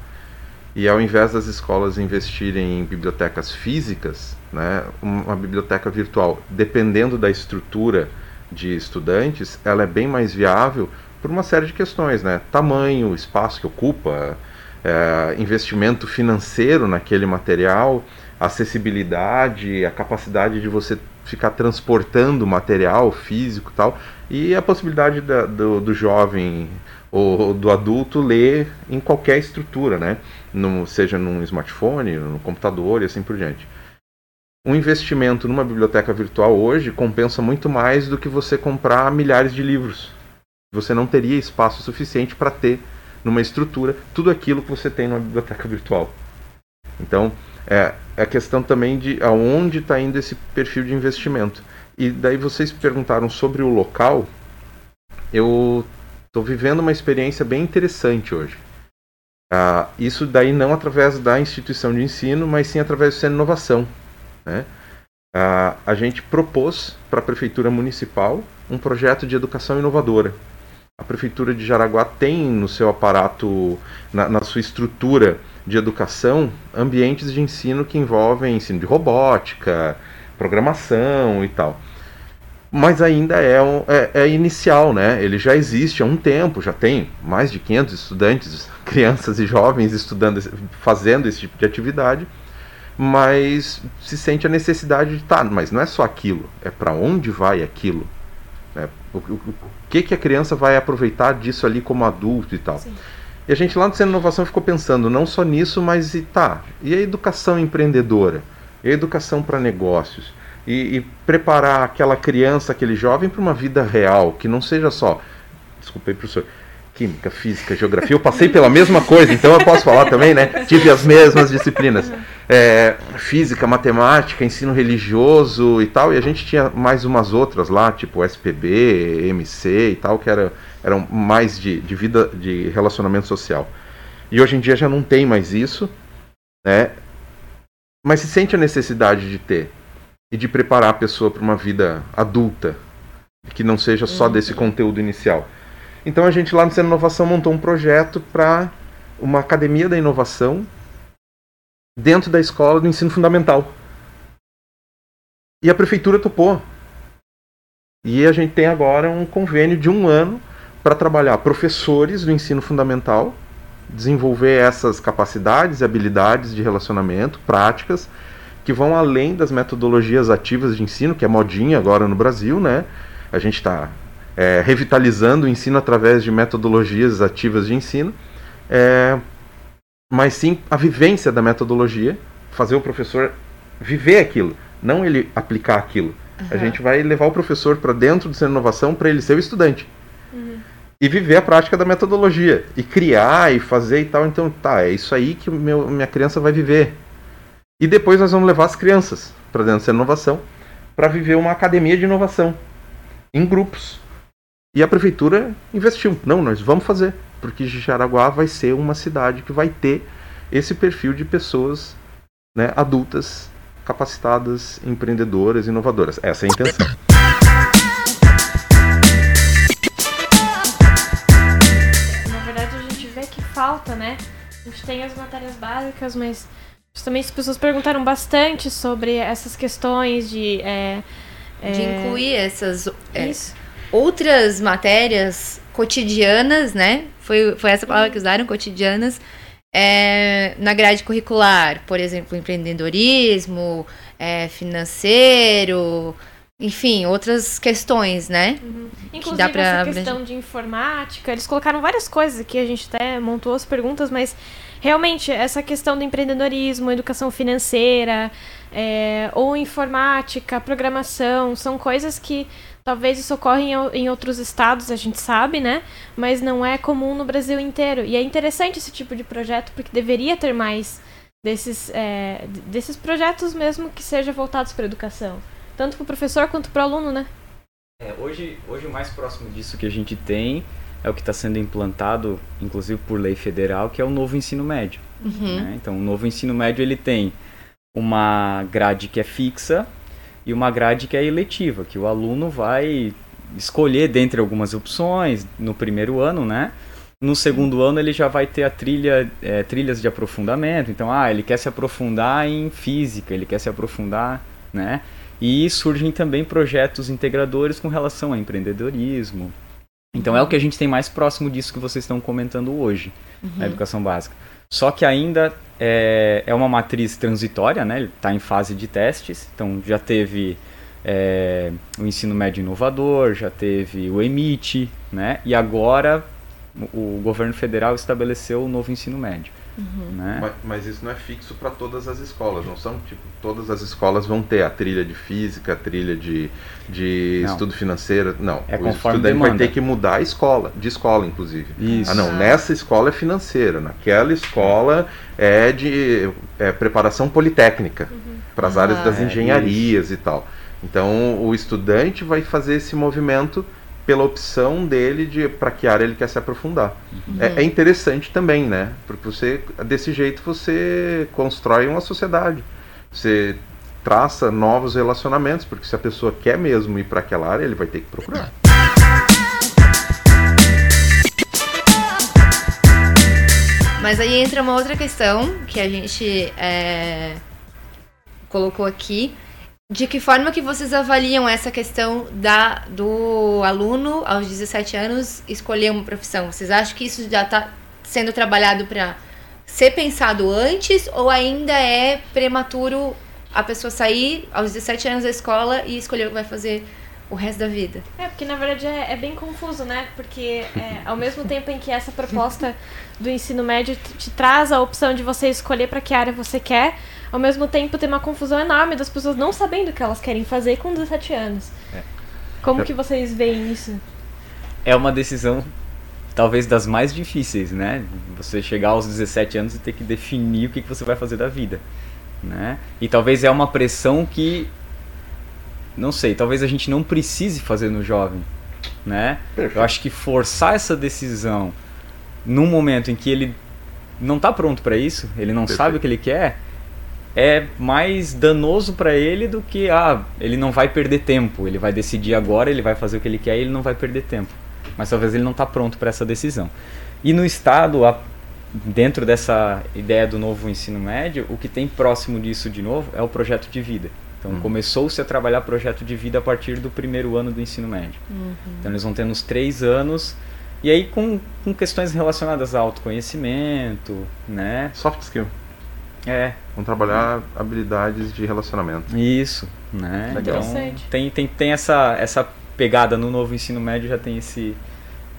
E ao invés das escolas investirem em bibliotecas físicas, né, uma biblioteca virtual, dependendo da estrutura de estudantes, ela é bem mais viável por uma série de questões, né? Tamanho, espaço que ocupa, é, investimento financeiro naquele material, acessibilidade, a capacidade de você ficar transportando material físico tal, e a possibilidade da- do, do jovem ou do adulto ler em qualquer estrutura, né? No, seja num smartphone, no computador e assim por diante. Um investimento numa biblioteca virtual hoje compensa muito mais do que você comprar milhares de livros. Você não teria espaço suficiente para ter numa estrutura tudo aquilo que você tem numa biblioteca virtual. Então, é, é a questão também de aonde está indo esse perfil de investimento. E daí vocês perguntaram sobre o local. Eu estou vivendo uma experiência bem interessante hoje. Ah, isso daí não através da instituição de ensino, mas sim através do Centro Inovação. Né? Ah, a gente propôs para a Prefeitura Municipal um projeto de educação inovadora. A Prefeitura de Jaraguá tem no seu aparato, na, na sua estrutura de educação, ambientes de ensino que envolvem ensino de robótica, programação e tal. Mas ainda é, um, é, é, inicial, né? Ele já existe há um tempo, já tem mais de 500 estudantes, crianças e jovens estudando, fazendo esse tipo de atividade, mas se sente a necessidade de, tá, mas não é só aquilo, é para onde vai aquilo? Né? O, o, o, que, que a criança vai aproveitar disso ali como adulto e tal? Sim. E a gente lá no Centro de Inovação ficou pensando não só nisso, mas e tá, e a educação empreendedora? E a educação para negócios? E, e, preparar aquela criança, aquele jovem para uma vida real, que não seja só, desculpa aí, professor, química, física, geografia. Eu passei pela mesma coisa, então eu posso falar também, né? Tive as mesmas disciplinas. É, física, matemática, ensino religioso e tal, e a gente tinha mais umas outras lá, tipo SPB, MC e tal, que era, eram mais de, de vida, de relacionamento social. E hoje em dia já não tem mais isso, né? Mas se sente a necessidade de ter e de preparar a pessoa para uma vida adulta, que não seja só uhum. desse conteúdo inicial. Então a gente lá no Centro Inovação montou um projeto para uma academia da inovação dentro da escola do ensino fundamental. E a prefeitura topou. E a gente tem agora um convênio de um ano para trabalhar professores do ensino fundamental, desenvolver essas capacidades e habilidades de relacionamento, práticas, que vão além das metodologias ativas de ensino, que é modinha agora no Brasil, né? A gente está é, revitalizando o ensino através de metodologias ativas de ensino, é, mas sim a vivência da metodologia, fazer o professor viver aquilo, não ele aplicar aquilo. Uhum. A gente vai levar o professor para dentro do centro de inovação para ele ser o estudante. Uhum. E viver a prática da metodologia. E criar e fazer e tal. Então, tá, é isso aí que meu, minha criança vai viver. E depois nós vamos levar as crianças para dentro dessa inovação para viver uma academia de inovação em grupos. E a prefeitura investiu. Não, nós vamos fazer, porque Jaraguá vai ser uma cidade que vai ter esse perfil de pessoas né, adultas, capacitadas, empreendedoras, inovadoras. Essa é a intenção. Na verdade, a gente vê que falta, né? A gente tem as matérias básicas, mas Justamente as pessoas perguntaram bastante sobre essas questões de. É, de é... incluir essas é, outras matérias cotidianas, né? Foi, foi essa palavra que usaram, cotidianas, é, na grade curricular. Por exemplo, empreendedorismo, é, financeiro, enfim, outras questões, né? Uhum. Inclusive, que pra... essa questão de informática, eles colocaram várias coisas aqui, a gente até montou as perguntas, mas realmente, essa questão do empreendedorismo, educação financeira, é, ou informática, programação, são coisas que talvez isso ocorra em, em, outros estados, a gente sabe, né? Mas não é comum no Brasil inteiro. E é interessante esse tipo de projeto, porque deveria ter mais desses, é, desses projetos mesmo que sejam voltados para a educação. Tanto para o professor quanto para o aluno, né? É, hoje, hoje o mais próximo disso que a gente tem é o que está sendo implantado, inclusive por lei federal, que é o novo ensino médio. Uhum. Né? Então, o novo ensino médio ele tem uma grade que é fixa e uma grade que é eletiva, que o aluno vai escolher dentre algumas opções no primeiro ano, né? No segundo ano ele já vai ter a trilha, é, trilhas de aprofundamento. Então, ah, ele quer se aprofundar em física, ele quer se aprofundar, né? E surgem também projetos integradores com relação a empreendedorismo, então é o que a gente tem mais próximo disso que vocês estão comentando hoje, uhum. na educação básica. Só que ainda é, é uma matriz transitória, né? Está em fase de testes. Então já teve é, o ensino médio inovador, já teve o EMIT, né? E agora o governo federal estabeleceu o novo ensino médio. Uhum. Né? Mas, mas, isso não é fixo para todas as escolas, não são? Tipo, todas as escolas vão ter a trilha de física, a trilha de, de estudo financeiro. Não, é o estudante demanda. vai ter que mudar a escola, de escola, inclusive. Isso. Ah, não, ah. nessa escola é financeira, naquela escola é de é, preparação politécnica, uhum. para as ah, áreas das é engenharias e tal. Então, o estudante vai fazer esse movimento pela opção dele de para que área ele quer se aprofundar. Uhum. É, é, interessante também, né? Porque você desse jeito você constrói uma sociedade. Você traça novos relacionamentos, porque se a pessoa quer mesmo ir para aquela área, ele vai ter que procurar. Mas aí entra uma outra questão que a gente é, colocou aqui, De que forma que vocês avaliam essa questão da, do aluno, aos 17 anos, escolher uma profissão? Vocês acham que isso já está sendo trabalhado para ser pensado antes ou ainda é prematuro a pessoa sair aos 17 anos da escola e escolher o que vai fazer o resto da vida? É, porque na verdade é, é bem confuso, né? Porque é, ao mesmo tempo em que essa proposta do ensino médio te, te traz a opção de você escolher para que área você quer, ao mesmo tempo tem uma confusão enorme das pessoas não sabendo o que elas querem fazer com 17 anos. É. Como que vocês veem isso? É uma decisão talvez das mais difíceis, né? Você chegar aos 17 anos e ter que definir o que que você vai fazer da vida, né? E talvez é uma pressão que não sei, talvez a gente não precise fazer no jovem, né? Perfeito. Eu acho que forçar essa decisão num momento em que ele não está pronto para isso, ele não Perfeito. sabe o que ele quer, é mais danoso para ele do que ah, ele não vai perder tempo, ele vai decidir agora, ele vai fazer o que ele quer e ele não vai perder tempo. Mas talvez ele não está pronto para essa decisão. E no estado, a- dentro dessa ideia do novo ensino médio, o que tem próximo disso de novo é o projeto de vida. Então Uhum. começou-se a trabalhar projeto de vida a partir do primeiro ano do ensino médio. Então eles vão ter nos três anos e aí com, com questões relacionadas ao autoconhecimento, né? Soft skill. É, Vamos trabalhar habilidades de relacionamento. isso, né? Legal. Então Interessante. tem, tem, tem essa, essa pegada no novo ensino médio, já tem esse,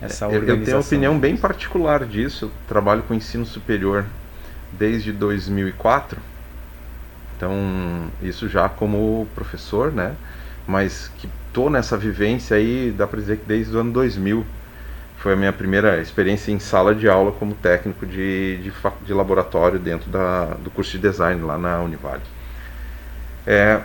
essa Eu, eu organização. tenho uma opinião bem particular disso. Eu trabalho com ensino superior desde 2004. Então, isso já como professor, né? Mas que tô nessa vivência aí, dá para dizer que desde o ano 2000. Foi a minha primeira experiência em sala de aula como técnico de, de, de laboratório dentro da, do curso de design lá na Univale. É,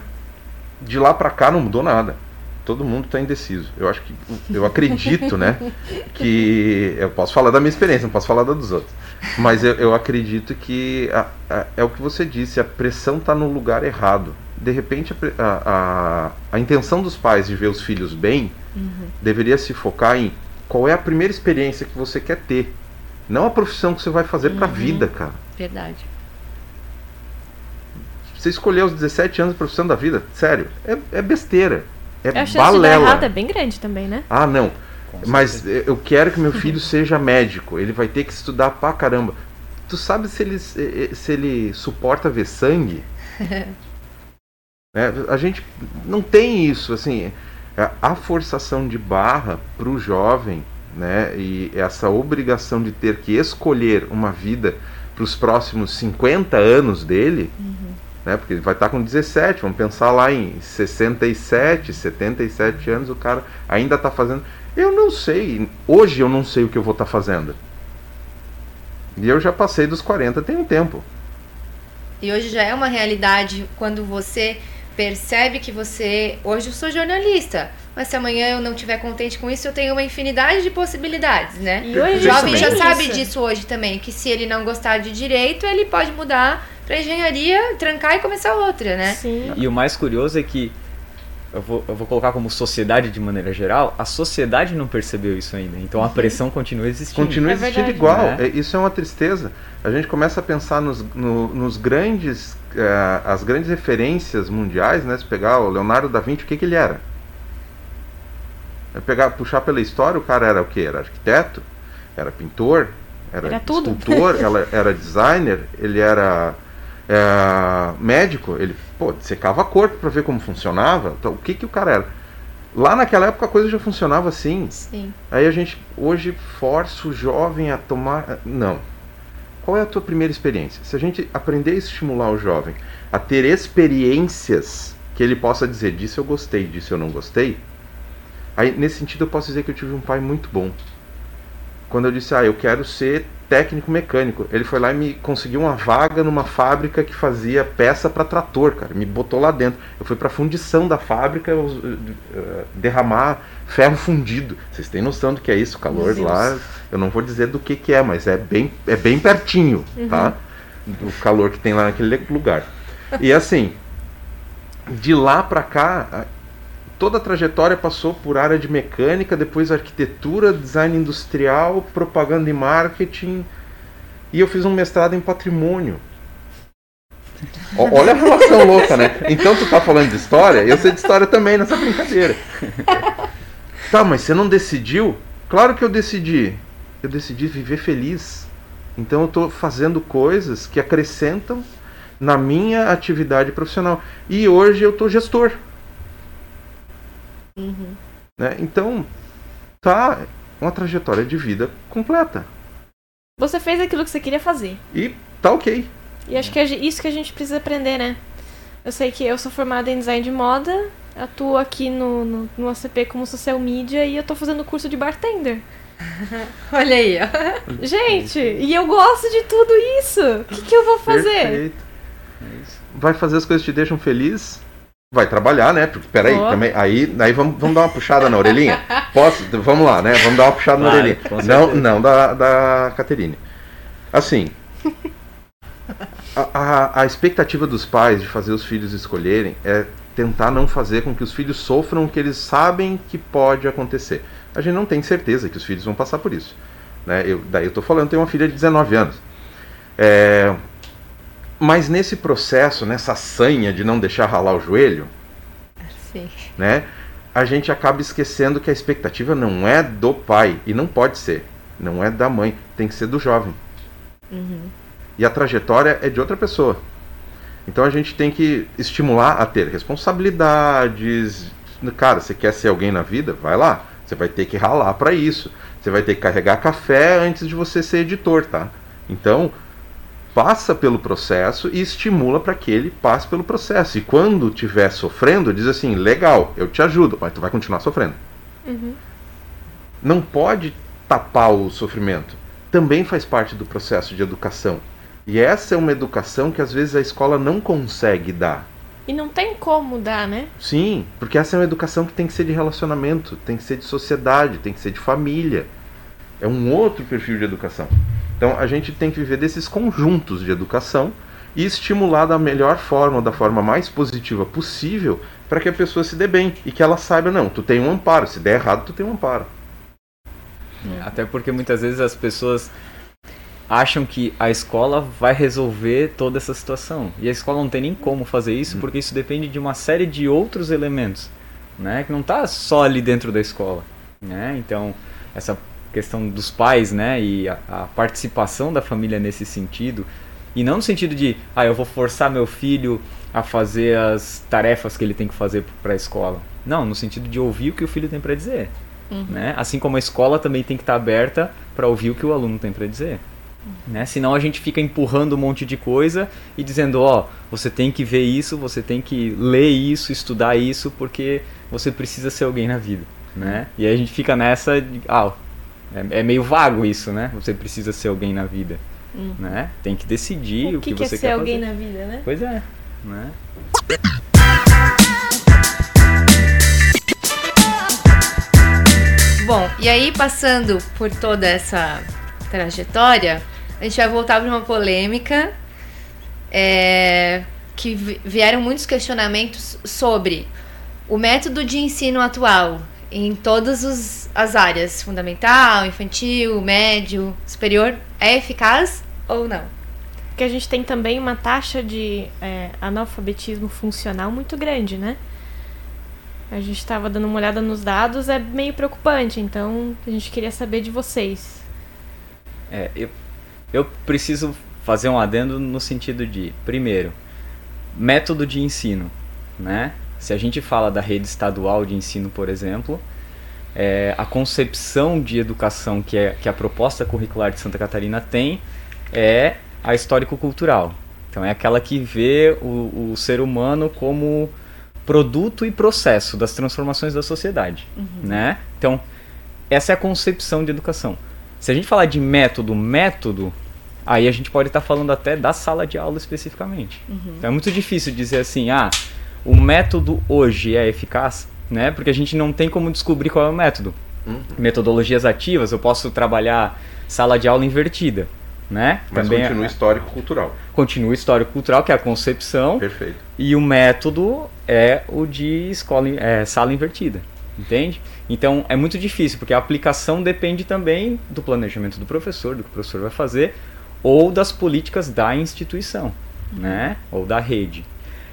de lá para cá não mudou nada. Todo mundo está indeciso. Eu acho que eu acredito, né, que eu posso falar da minha experiência, não posso falar da dos outros. Mas eu, eu acredito que a- a- é o que você disse, a pressão está no lugar errado. De repente, a, a, intenção dos pais de ver os filhos bem deveria se focar em qual é a primeira experiência que você quer ter, não a profissão que você vai fazer para a vida, cara. Verdade. Você escolher aos 17 anos a profissão da vida, sério, é, é besteira. É a chance de dar balela. errado é bem grande também, né? Ah, não. Mas eu quero que meu filho seja médico. Ele vai ter que estudar pra caramba. Tu sabe se ele, se ele suporta ver sangue? Né? A gente não tem isso, assim, é, a forçação de barra para o jovem, né, e essa obrigação de ter que escolher uma vida para os próximos 50 anos dele, né, porque ele vai estar com 17, vamos pensar lá em 67, 77 anos, o cara ainda está fazendo. Eu não sei, hoje eu não sei o que eu vou estar fazendo. E eu já passei dos 40 tem um tempo. E hoje já é uma realidade quando você percebe que você. Hoje eu sou jornalista, mas se amanhã eu não estiver contente com isso, eu tenho uma infinidade de possibilidades, né? E hoje O jovem já sabe isso. disso hoje também, que se ele não gostar de direito, ele pode mudar pra engenharia, trancar e começar outra, né? Sim. E o mais curioso é que eu vou, eu vou colocar como sociedade de maneira geral, a sociedade não percebeu isso ainda. Então a pressão continua existindo. Continua É existindo verdade. igual. Né? É, Isso é uma tristeza. A gente começa a pensar nos, no- nos grandes, eh, as grandes referências mundiais, né? Se pegar o Leonardo da Vinci, o que, que ele era? É pegar, puxar pela história, o cara era o que? Era arquiteto, era pintor, era, Era tudo. escultor, ela era designer, ele era eh, médico, ele pô, secava corpo para ver como funcionava. Então, o que, que o cara era? Lá naquela época a coisa já funcionava assim. Sim. Aí a gente hoje força o jovem a tomar. Não. Qual é a tua primeira experiência? Se a gente aprender a estimular o jovem a ter experiências que ele possa dizer disso eu gostei, disso eu não gostei, aí nesse sentido eu posso dizer que eu tive um pai muito bom. Quando eu disse, ah, eu quero ser técnico mecânico, ele foi lá e me conseguiu uma vaga numa fábrica que fazia peça para trator, cara. Me botou lá dentro. Eu fui para a fundição da fábrica eu, eh, derramar ferro fundido. Vocês têm noção do que é isso? O calor Meu lá, eu não vou dizer do que, que é, mas é bem, é bem pertinho, tá? Do calor que tem lá naquele lugar. E assim, de lá para cá, toda a trajetória passou por área de mecânica, depois arquitetura, design industrial, propaganda e marketing. E eu fiz um mestrado em patrimônio. Olha a relação louca, né? Então tu tá falando de história, eu sei de história também nessa brincadeira. Tá, mas você não decidiu? Claro que eu decidi. Eu decidi viver feliz. Então eu tô fazendo coisas que acrescentam na minha atividade profissional. E hoje eu tô gestor. Né? Então, tá uma trajetória de vida completa. Você fez aquilo que você queria fazer. E tá ok. E acho que é isso que a gente precisa aprender, né? Eu sei que eu sou formada em design de moda, atuo aqui no, no, no ACP como social media e eu tô fazendo curso de bartender. Olha aí, ó. Gente, e eu gosto de tudo isso. O que, que eu vou fazer? Perfeito. Vai fazer as coisas que te deixam feliz? Vai trabalhar, né? Porque, peraí, Boa. também, aí, aí vamos, vamos dar uma puxada na orelhinha? Posso? Vamos lá, né? Vamos dar uma puxada na Vai, orelhinha. com Não, não da, da Caterine. Assim, a, a, a expectativa dos pais de fazer os filhos escolherem é tentar não fazer com que os filhos sofram o que eles sabem que pode acontecer. A gente não tem certeza que os filhos vão passar por isso. Né? Eu, daí eu tô falando, tenho uma filha de 19 anos. É, mas nesse processo, nessa sanha de não deixar ralar o joelho, Sim. né? A gente acaba esquecendo que a expectativa não é do pai e não pode ser, não é da mãe, tem que ser do jovem. E a trajetória é de outra pessoa. Então a gente tem que estimular a ter responsabilidades. Cara, você quer ser alguém na vida? Vai lá. Você vai ter que ralar para isso. Você vai ter que carregar café antes de você ser editor, tá? Então, passa pelo processo e estimula para que ele passe pelo processo. E quando estiver sofrendo, diz assim: legal, eu te ajudo, mas tu vai continuar sofrendo. Não pode tapar o sofrimento. Também faz parte do processo de educação. E essa é uma educação que às vezes a escola não consegue dar. E não tem como dar, né? Sim, porque essa é uma educação que tem que ser de relacionamento, tem que ser de sociedade, tem que ser de família. É um outro perfil de educação. Então a gente tem que viver desses conjuntos de educação e estimular da melhor forma, da forma mais positiva possível, para que a pessoa se dê bem e que ela saiba, não, tu tem um amparo, se der errado, tu tem um amparo. Até porque muitas vezes as pessoas acham que a escola vai resolver toda essa situação. E a escola não tem nem como fazer isso, porque isso depende de uma série de outros elementos, né? Que não está só ali dentro da escola, né? Então, essa questão dos pais, né? E a, a participação da família nesse sentido. E não no sentido de, ah, eu vou forçar meu filho a fazer as tarefas que ele tem que fazer para a escola. Não, no sentido de ouvir o que o filho tem para dizer. Né? Assim como a escola também tem que estar aberta para ouvir o que o aluno tem para dizer. Né? Senão a gente fica empurrando um monte de coisa e dizendo, ó, você tem que ver isso, você tem que ler isso, estudar isso, porque você precisa ser alguém na vida. Né? E aí a gente fica nessa, de, ah, é, é meio vago isso, né? Você precisa ser alguém na vida. Né? Tem que decidir o, o que, que você é ser quer alguém fazer. na vida, né? Pois é. Né? Bom, e aí passando por toda essa trajetória, a gente vai voltar para uma polêmica é, que vi- vieram muitos questionamentos sobre o método de ensino atual em todas os- as áreas, fundamental, infantil, médio, superior, é eficaz ou não? Porque a gente tem também uma taxa de é, analfabetismo funcional muito grande, né? A gente estava dando uma olhada nos dados, é meio preocupante, então a gente queria saber de vocês. É, eu, eu preciso fazer um adendo no sentido de, primeiro, método de ensino, né? Se a gente fala da rede estadual de ensino, por exemplo, é, a concepção de educação que, é, que a proposta curricular de Santa Catarina tem é a histórico-cultural. Então é aquela que vê o, o ser humano como produto e processo das transformações da sociedade, né? Então essa é a concepção de educação. Se a gente falar de método, método, aí a gente pode estar falando até da sala de aula especificamente. Então é muito difícil dizer assim, ah, o método hoje é eficaz, né? Porque a gente não tem como descobrir qual é o método. Metodologias ativas, eu posso trabalhar sala de aula invertida, né? Mas Também continua histórico-cultural. continua histórico-cultural, que é a concepção, Perfeito. e o método é o de escola, é, sala invertida, entende? Então é muito difícil, porque a aplicação depende também do planejamento do professor, do que o professor vai fazer, ou das políticas da instituição. né? Ou da rede.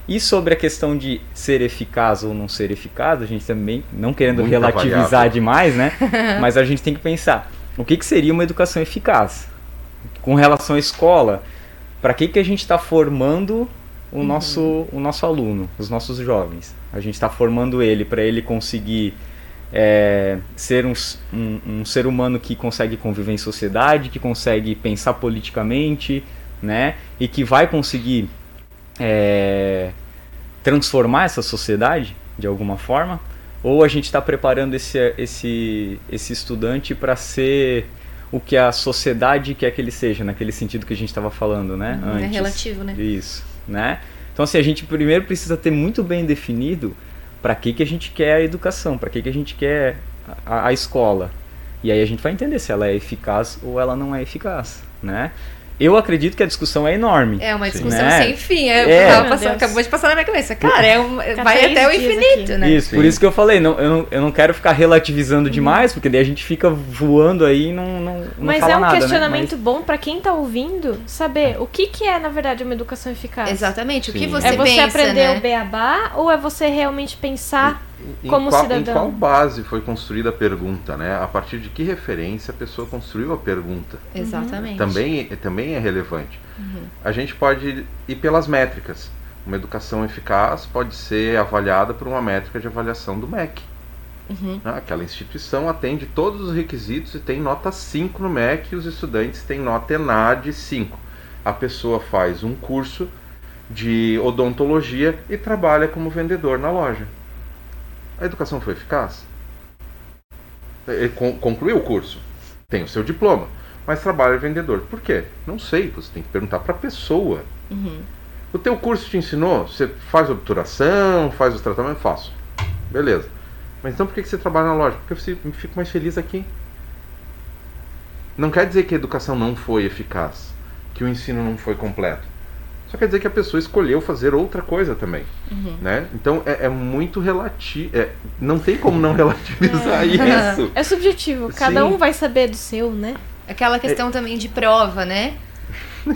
E sobre a questão de ser eficaz ou não ser eficaz, a gente também, não querendo Muita relativizar variável. demais, né? Mas a gente tem que pensar, o que, que seria uma educação eficaz? Com relação à escola, para que, que a gente está formando o, nosso, o nosso aluno, os nossos jovens? A gente está formando ele para ele conseguir é, ser um, um- um ser humano que consegue conviver em sociedade, que consegue pensar politicamente, né? E que vai conseguir é, transformar essa sociedade de alguma forma? Ou a gente está preparando esse, esse, esse estudante para ser o que a sociedade quer que ele seja, naquele sentido que a gente estava falando, né? É antes. relativo, né? Isso, né? Então, assim, a gente primeiro precisa ter muito bem definido para que, que a gente quer a educação, para que, que a gente quer a, a escola. E aí a gente vai entender se ela é eficaz ou ela não é eficaz, né? Eu acredito que a discussão é enorme. É uma Sim. discussão Né? sem fim. É, É. passando- acabou de passar na minha cabeça. Cara, é um- vai até o infinito, aqui. né? Isso, por Sim. isso que eu falei, não, eu, não, eu não quero ficar relativizando demais, porque daí a gente fica voando aí e não, não, não Mas fala é um nada, né? questionamento bom pra quem tá ouvindo saber o que, que é, na verdade, uma educação eficaz. Exatamente. O que Sim. você É você pensa, aprender né? o beabá ou é você realmente pensar Em como qual, cidadão. Em qual base foi construída a pergunta, né? A partir de que referência a pessoa construiu a pergunta? Exatamente. Também, também é relevante. Uhum. A gente pode ir pelas métricas. Uma educação eficaz pode ser avaliada por uma métrica de avaliação do MEC. Uhum. né? Aquela instituição atende todos os requisitos e tem nota 5 no MEC e os estudantes têm nota ENAD 5. A pessoa faz um curso de odontologia e trabalha como vendedor na loja. A educação foi eficaz? Ele con- concluiu o curso, tem o seu diploma, mas trabalha vendedor. Por quê? Não sei, você tem que perguntar para a pessoa. Uhum. O teu curso te ensinou? Você faz obturação, faz os tratamentos? Faço. Beleza. Mas então por que você trabalha na loja? Porque eu fico mais feliz aqui. Não quer dizer que a educação não foi eficaz, que o ensino não foi completo. Só quer dizer que a pessoa escolheu fazer outra coisa também. Né? Então é, é muito relativo. é- não tem como não relativizar isso. É subjetivo, cada Sim. um vai saber do seu, né? Aquela questão também de prova, né?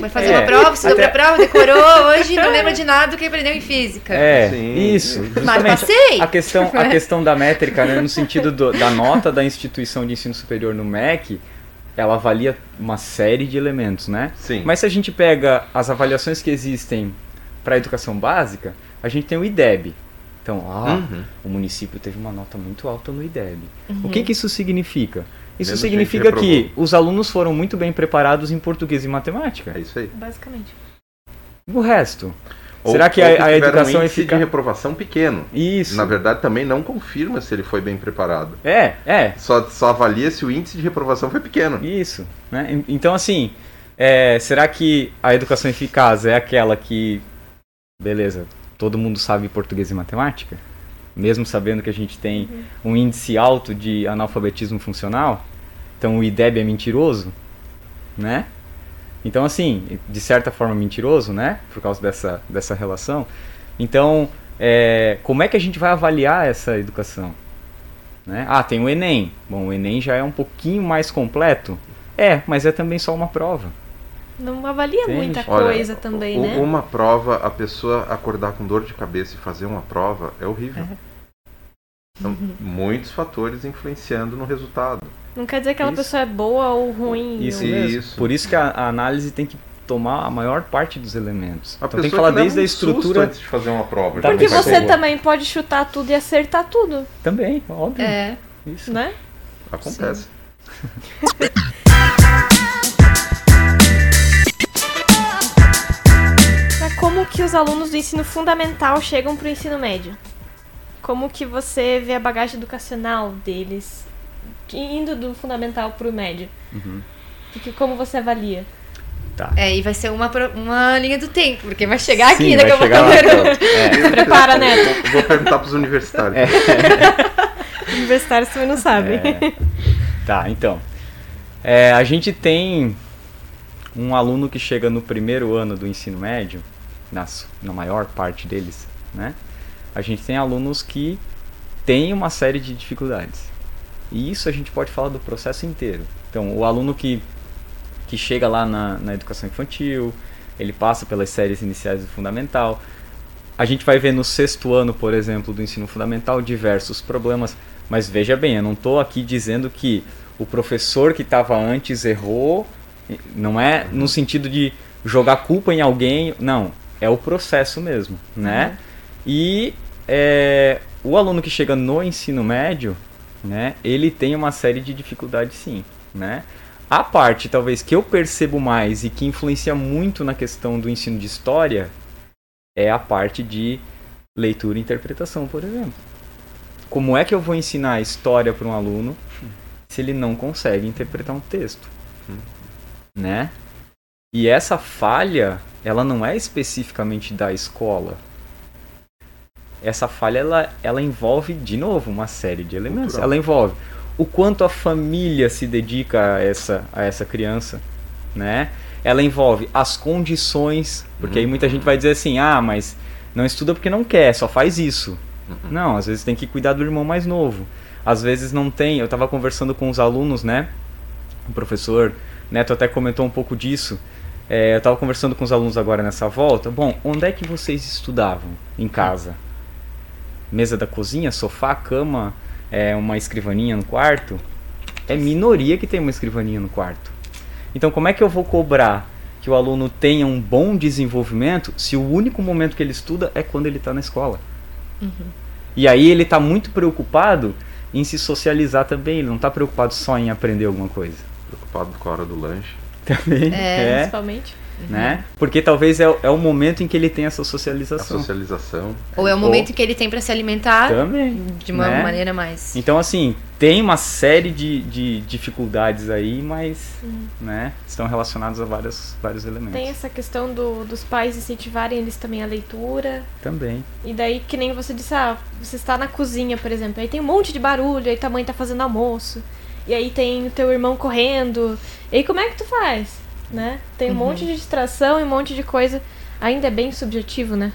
Vai fazer É, uma prova, estudou até- pra prova, decorou, hoje não lembra de nada do que aprendeu em física. É, Sim. isso. Mas passei! A questão, a questão da métrica, né, no sentido do- da nota da instituição de ensino superior no MEC, ela avalia uma série de elementos, né? Sim. Mas se a gente pega as avaliações que existem para a educação básica, a gente tem o IDEB. Então, ah, Uhum. o município teve uma nota muito alta no IDEB. O que, que isso significa? Isso Menos significa que os alunos foram muito bem preparados em português e matemática. É isso aí. Basicamente. O resto? Ou- Será que ou a, a educação um é índice de eficaz? reprovação pequeno. Isso. Na verdade, também não confirma se ele foi bem preparado. É, é. Só, só avalia se o índice de reprovação foi pequeno. Isso. Né? En- Então, assim, é, será que a educação eficaz é aquela que, beleza, todo mundo sabe português e matemática? Mesmo sabendo que a gente tem um índice alto de analfabetismo funcional? Então o IDEB é mentiroso? Né? Então, assim, de certa forma mentiroso, né? Por causa dessa, dessa relação. Então, é, como é que a gente vai avaliar essa educação? Né? Ah, tem o Enem. Bom, o Enem já é um pouquinho mais completo. É, mas é também só uma prova. Não avalia Entende? muita Olha, coisa também, u- né? Uma prova, a pessoa acordar com dor de cabeça e fazer uma prova é horrível. Então, Uhum. muitos fatores influenciando no resultado. Não quer dizer que aquela Isso. pessoa é boa ou ruim. Isso. Isso. Por isso que a, a análise tem que tomar a maior parte dos elementos. A então tem que falar leva desde a um susto estrutura antes de fazer uma prova. Porque você também pode chutar tudo e acertar tudo, também, óbvio. É. Isso. né? Acontece. Como que os alunos do ensino fundamental chegam pro ensino médio? Como que você vê a bagagem educacional deles indo do fundamental pro médio? Uhum. Que- que- como você avalia? Tá. É, e vai ser uma, uma linha do tempo, porque vai chegar aqui Sim, daqui vai a pouco chegar lá. pergunta. É, Prepara, Neto. Eu Vou perguntar para os universitários. Universitários também não sabem. É. Tá, então. É, a gente tem um aluno que chega no primeiro ano do ensino médio, nas, na maior parte deles, né? A gente tem alunos que têm uma série de dificuldades. E isso a gente pode falar do processo inteiro. Então, o aluno que, que chega lá na, na educação infantil, ele passa pelas séries iniciais do fundamental. A gente vai ver no sexto ano, por exemplo, do ensino fundamental diversos problemas, mas veja bem, eu não estou aqui dizendo que o professor que estava antes errou, não é no sentido de jogar culpa em alguém, não, é o processo mesmo, né? Uhum. E é, o aluno que chega no ensino médio, né, ele tem uma série de dificuldades sim, né? A parte, talvez, que eu percebo mais e que influencia muito na questão do ensino de história é a parte de leitura e interpretação, por exemplo. Como é que eu vou ensinar história para um aluno se ele não consegue interpretar um texto? Né? E essa falha, ela não é especificamente da escola. Essa falha, ela, ela envolve, de novo, uma série de elementos. Cultural. Ela envolve o quanto a família se dedica a essa, a essa criança, né? Ela envolve as condições, porque uhum. aí muita gente vai dizer assim, ah, mas não estuda porque não quer, só faz isso. Uhum. Não, às vezes tem que cuidar do irmão mais novo. Às vezes não tem. Eu estava conversando com os alunos, né? O professor Neto até comentou um pouco disso. É, eu estava conversando com os alunos agora nessa volta. Bom, onde é que vocês estudavam em casa? Mesa da cozinha, sofá, cama, é, uma escrivaninha no quarto, é minoria que tem uma escrivaninha no quarto. Então, como é que eu vou cobrar que o aluno tenha um bom desenvolvimento se o único momento que ele estuda é quando ele está na escola? Uhum. E aí ele está muito preocupado em se socializar também, ele não está preocupado só em aprender alguma coisa. Preocupado com a hora do lanche. Também. É, é. principalmente. Uhum. Né? Porque talvez é, é, o momento em que ele tem essa socialização. A socialização. Ou é o momento Ou... que ele tem para se alimentar Também, de uma né? maneira mais. Então, assim, tem uma série de, de dificuldades aí, mas uhum. né, estão relacionadas a vários, vários elementos. Tem essa questão do, dos pais incentivarem eles também a leitura. Também. E daí, que nem você disse, ah, você está na cozinha, por exemplo, aí tem um monte de barulho, aí tua mãe tá fazendo almoço. E aí tem o teu irmão correndo. E aí como é que tu faz? Né? Tem um uhum. monte de distração e um monte de coisa. Ainda é bem subjetivo, né?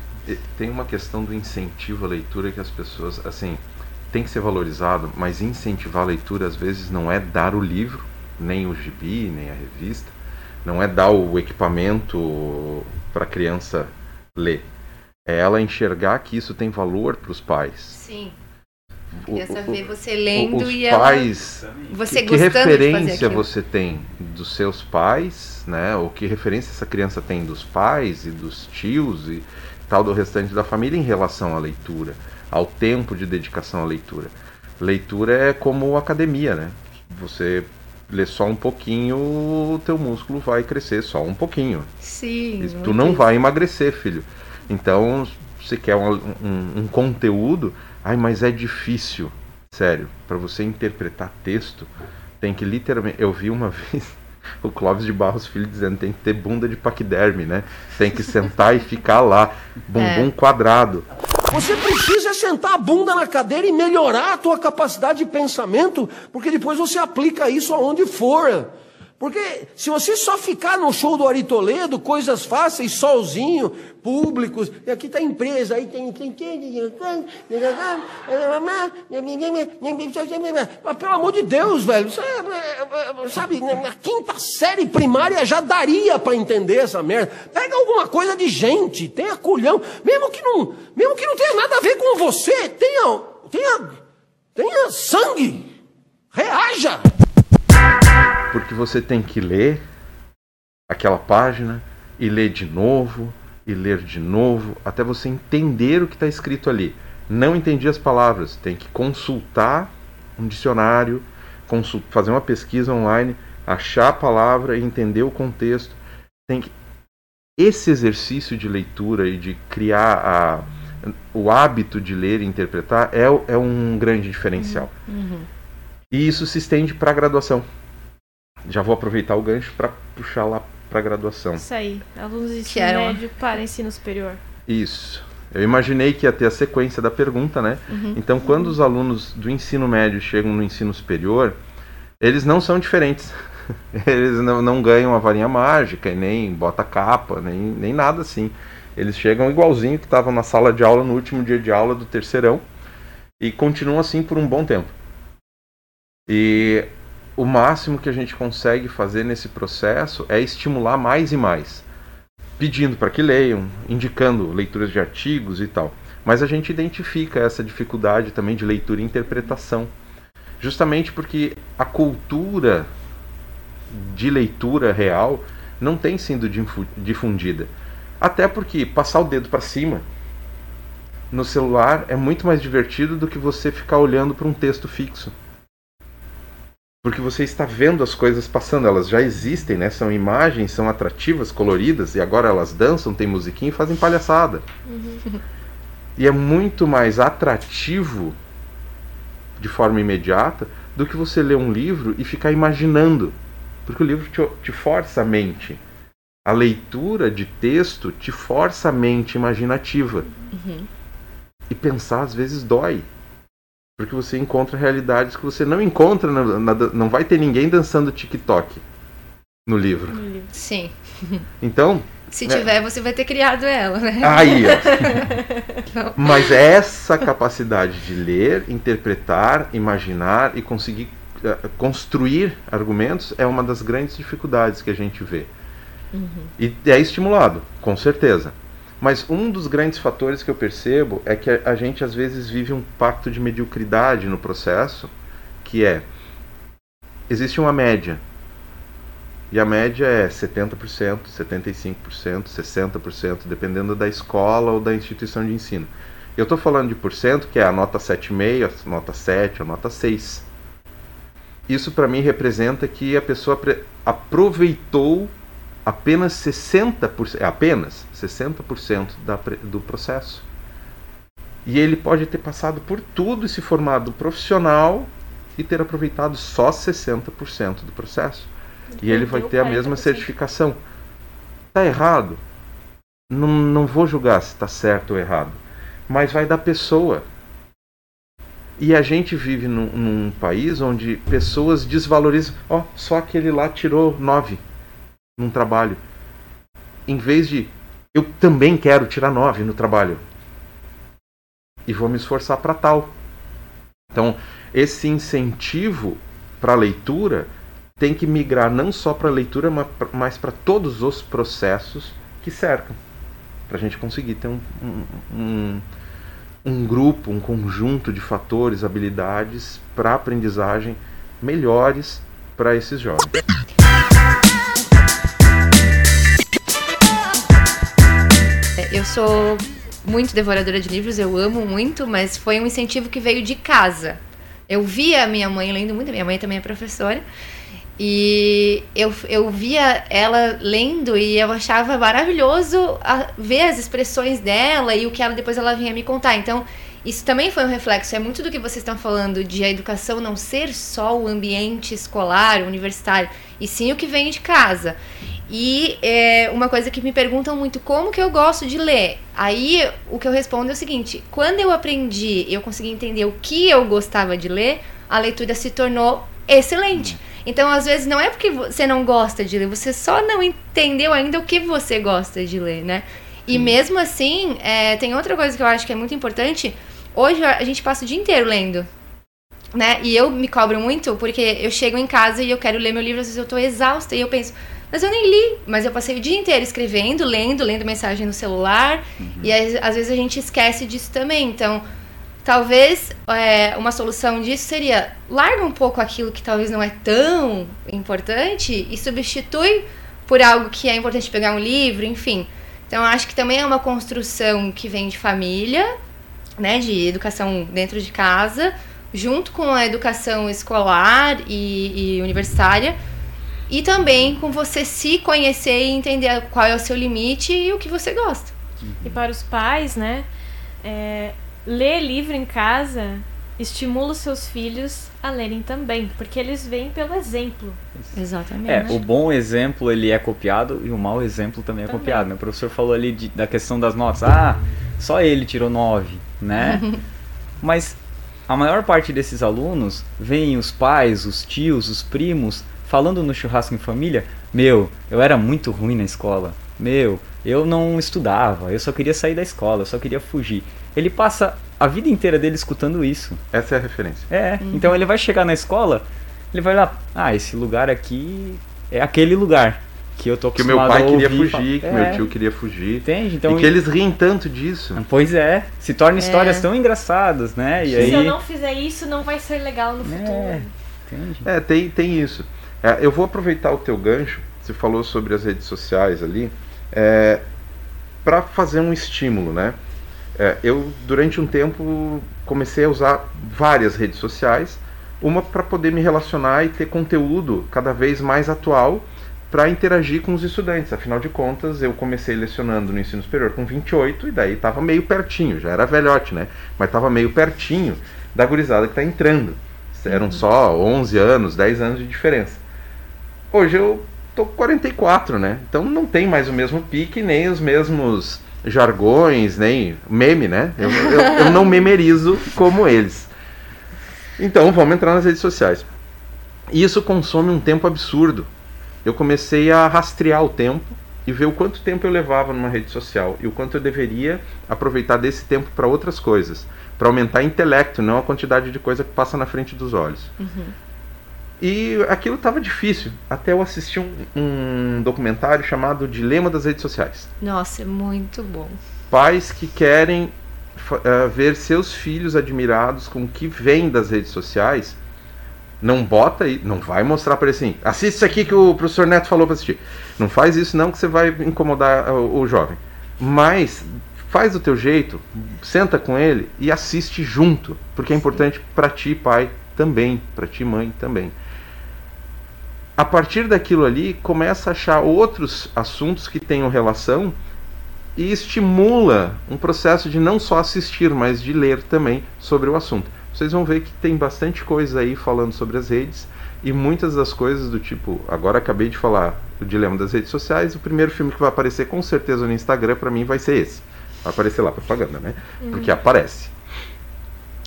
Tem uma questão do incentivo à leitura que as pessoas, assim, tem que ser valorizado, mas incentivar a leitura às vezes não é dar o livro, nem o gibi, nem a revista, não é dar o equipamento para a criança ler. É ela enxergar que isso tem valor para os pais. Sim. Saber você lendo os e pais, ela, você que, que referência você tem dos seus pais, né? Ou que referência essa criança tem dos pais e dos tios e tal do restante da família em relação à leitura, ao tempo de dedicação à leitura. Leitura é como academia, né? Você lê só um pouquinho, o teu músculo vai crescer só um pouquinho. Sim. Tu não vai emagrecer, filho. Então, se quer um, um, um conteúdo, Ai, mas é difícil. Sério, para você interpretar texto, tem que literalmente. Eu vi uma vez o Clóvis de Barros Filho dizendo tem que ter bunda de paquiderme, né? Tem que sentar e ficar lá, bumbum é. quadrado. Você precisa sentar a bunda na cadeira e melhorar a tua capacidade de pensamento, porque depois você aplica isso aonde for. Porque se você só ficar no show do Ari Toledo, coisas fáceis, sozinho, públicos, e aqui está a empresa, aí tem. Pelo amor de Deus, velho, sabe, na quinta série primária já daria para entender essa merda. Pega alguma coisa de gente, tenha culhão, mesmo que não, mesmo que não tenha nada a ver com você, tenha, tenha, tenha sangue, reaja porque você tem que ler aquela página e ler de novo e ler de novo até você entender o que está escrito ali. Não entendi as palavras, tem que consultar um dicionário, consult, fazer uma pesquisa online, achar a palavra e entender o contexto. Tem que esse exercício de leitura e de criar a, o hábito de ler e interpretar é, é um grande diferencial. Uhum. E isso se estende para a graduação já vou aproveitar o gancho para puxar lá para graduação. Isso aí, alunos de ensino médio para ensino superior. Isso. Eu imaginei que ia ter a sequência da pergunta, né? Uhum. Então, quando os alunos do ensino médio chegam no ensino superior, eles não são diferentes. Eles não, não ganham a varinha mágica, e nem bota capa, nem, nem nada assim. Eles chegam igualzinho que estavam na sala de aula no último dia de aula do terceirão e continuam assim por um bom tempo. E o máximo que a gente consegue fazer nesse processo é estimular mais e mais. pedindo para que leiam, indicando leituras de artigos e tal. Mas a gente identifica essa dificuldade também de leitura e interpretação, justamente porque a cultura de leitura real não tem sido difundida. Até porque passar o dedo para cima no celular é muito mais divertido do que você ficar olhando para um texto fixo. Porque você está vendo as coisas passando, elas já existem, né? São imagens, são atrativas, coloridas, e agora elas dançam, tem musiquinha e fazem palhaçada. Uhum. E é muito mais atrativo de forma imediata do que você ler um livro e ficar imaginando. Porque o livro te, te força a mente. A leitura de texto te força a mente imaginativa. Uhum. E pensar às vezes dói. Porque você encontra realidades que você não encontra, na, na, não vai ter ninguém dançando TikTok no livro. Sim. Então. Se né? tiver, você vai ter criado ela, né? Aí, ó. Mas essa capacidade de ler, interpretar, imaginar e conseguir uh, construir argumentos é uma das grandes dificuldades que a gente vê. Uhum. E é estimulado, com certeza. Mas um dos grandes fatores que eu percebo é que a, gente às vezes vive um pacto de mediocridade no processo, que é existe uma média. E a média é 70%, 75%, 60%, dependendo da escola ou da instituição de ensino. Eu estou falando de porcento, que é a nota 7,5, a nota 7, a nota 6. Isso para mim representa que a pessoa aproveitou apenas 60%, é apenas 60% da, do processo. E ele pode ter passado por tudo e se formado profissional e ter aproveitado só 60% do processo. E ele vai ter a mesma certificação. Está errado? Não, não vou julgar se está certo ou errado. Mas vai da pessoa. E a gente vive num, num país onde pessoas desvalorizam. Ó, oh, só aquele lá tirou 9 num trabalho. Em vez de eu também quero tirar 9 no trabalho. E vou me esforçar para tal. Então, esse incentivo para a leitura tem que migrar não só para a leitura, mas para todos os processos que cercam. Para a gente conseguir ter um, um, um, grupo, um conjunto de fatores, habilidades para aprendizagem melhores para esses jovens. Eu sou muito devoradora de livros, eu amo muito, mas foi um incentivo que veio de casa. Eu via minha mãe lendo muito, minha mãe também é professora, e eu, eu via ela lendo e eu achava maravilhoso ver as expressões dela e o que ela depois ela vinha me contar. Então, isso também foi um reflexo. É muito do que vocês estão falando de a educação não ser só o ambiente escolar, universitário, e sim o que vem de casa. E é, uma coisa que me perguntam muito, como que eu gosto de ler? Aí o que eu respondo é o seguinte: quando eu aprendi, eu consegui entender o que eu gostava de ler, a leitura se tornou excelente. Então, às vezes, não é porque você não gosta de ler, você só não entendeu ainda o que você gosta de ler, né? E mesmo assim, é, tem outra coisa que eu acho que é muito importante. Hoje a gente passa o dia inteiro lendo. Né? E eu me cobro muito porque eu chego em casa e eu quero ler meu livro, às vezes eu tô exausta e eu penso, mas eu nem li, mas eu passei o dia inteiro escrevendo, lendo, lendo mensagem no celular. Uhum. E às vezes a gente esquece disso também. Então, talvez é, uma solução disso seria larga um pouco aquilo que talvez não é tão importante e substitui por algo que é importante pegar um livro, enfim. Então, acho que também é uma construção que vem de família, né, de educação dentro de casa, junto com a educação escolar e, e universitária e também com você se conhecer e entender qual é o seu limite e o que você gosta. E para os pais, né? É, ler livro em casa estimula os seus filhos a lerem também, porque eles vêm pelo exemplo. Exatamente. É, o bom exemplo ele é copiado e o mau exemplo também é também. copiado. Né? O professor falou ali de, da questão das notas. Ah, só ele tirou nove, né? Mas a maior parte desses alunos vêm os pais, os tios, os primos falando no churrasco em família, meu, eu era muito ruim na escola. Meu, eu não estudava, eu só queria sair da escola, eu só queria fugir. Ele passa a vida inteira dele escutando isso. Essa é a referência. É, uhum. então ele vai chegar na escola, ele vai lá, ah, esse lugar aqui é aquele lugar. que eu tô Que meu pai queria ouvir fugir, que falar. meu É, tio queria fugir. Entende? Então, e que eles riem tanto disso. Pois é, se torna histórias É. tão engraçadas, né? E Se aí. eu não fizer isso, não vai ser legal no futuro. É, entende? É, tem, tem isso. É, eu vou aproveitar o teu gancho, você falou sobre as redes sociais ali, é, para fazer um estímulo, né? É, eu, durante um tempo, comecei a usar várias redes sociais, uma para poder me relacionar e ter conteúdo cada vez mais atual para interagir com os estudantes. Afinal de contas, eu comecei lecionando no ensino superior com 28 e daí estava meio pertinho, já era velhote, né? Mas estava meio pertinho da gurizada que está entrando. Eram só 11 anos, 10 anos de diferença. Hoje eu tô com 44, né? Então não tem mais o mesmo pique, nem os mesmos jargões, nem meme, né? Eu, eu, eu não memerizo como eles. Então vamos entrar nas redes sociais. E isso consome um tempo absurdo. Eu comecei a rastrear o tempo e ver o quanto tempo eu levava numa rede social e o quanto eu deveria aproveitar desse tempo para outras coisas, para aumentar intelecto, não a quantidade de coisa que passa na frente dos olhos. E aquilo estava difícil, até eu assisti um, um documentário chamado Dilema das Redes Sociais. Nossa, é muito bom. Pais que querem eh, ver seus filhos admirados com o que vem das redes sociais, não bota aí, não vai mostrar para ele assim, assiste isso aqui que o professor Neto falou para assistir. Não faz isso não que você vai incomodar o, o jovem. Mas faz do teu jeito, senta com ele e assiste junto, porque é importante para ti, pai, também, para ti, mãe, também. A partir daquilo ali, começa a achar outros assuntos que tenham relação e estimula um processo de não só assistir, mas de ler também sobre o assunto. Vocês vão ver que tem bastante coisa aí falando sobre as redes e muitas das coisas do tipo, agora acabei de falar do dilema das redes sociais, o primeiro filme que vai aparecer com certeza no Instagram para mim vai ser esse. Vai aparecer lá propaganda, né? Porque aparece.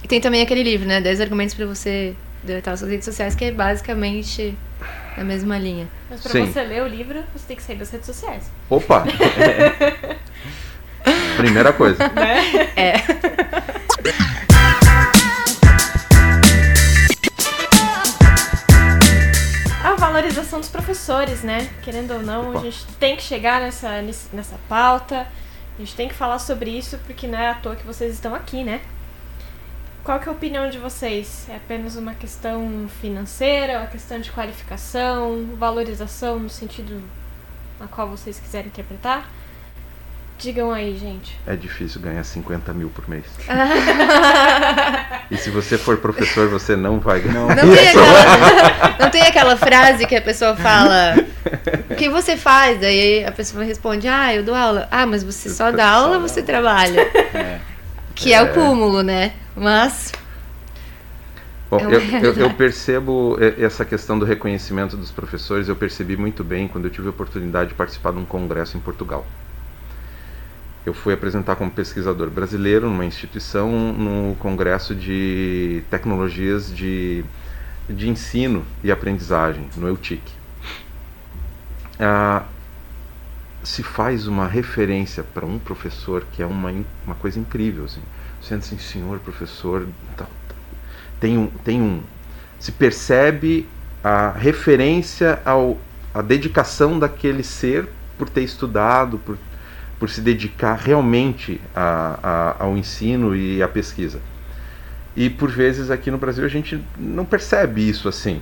E tem também aquele livro, né? 10 argumentos pra você deletar suas redes sociais, que é basicamente na mesma linha. Mas pra Sim. você ler o livro, você tem que sair das redes sociais. Opa! Primeira coisa. É. A valorização dos professores, né? Querendo ou não, Opa. a gente tem que chegar nessa, nessa pauta. A gente tem que falar sobre isso, porque não é à toa que vocês estão aqui, né? Qual que é a opinião de vocês? É apenas uma questão financeira, uma questão de qualificação, valorização no sentido na qual vocês quiserem interpretar? Digam aí, gente. É difícil ganhar 50 mil por mês. E se você for professor, você não vai ganhar. Não. Não tem, aquela, não tem aquela frase que a pessoa fala. O que você faz? Daí a pessoa responde, ah, eu dou aula. Ah, mas você só dá aula ou você trabalha? É. Que é o cúmulo, né? Mas. Bom, É eu, eu- eu percebo essa questão do reconhecimento dos professores, eu percebi muito bem quando eu tive a oportunidade de participar de um congresso em Portugal. Eu fui apresentar como pesquisador brasileiro numa instituição no congresso de tecnologias de, de ensino e aprendizagem, no EUTIC. Ah, se faz uma referência para um professor que é uma, uma coisa incrível. Assim. Assim, senhor professor, tal, tem um, tem um. Se percebe a referência ao a dedicação daquele ser por ter estudado por, por se dedicar realmente a, a, ao ensino e à pesquisa. E por vezes aqui no Brasil a gente não percebe isso assim.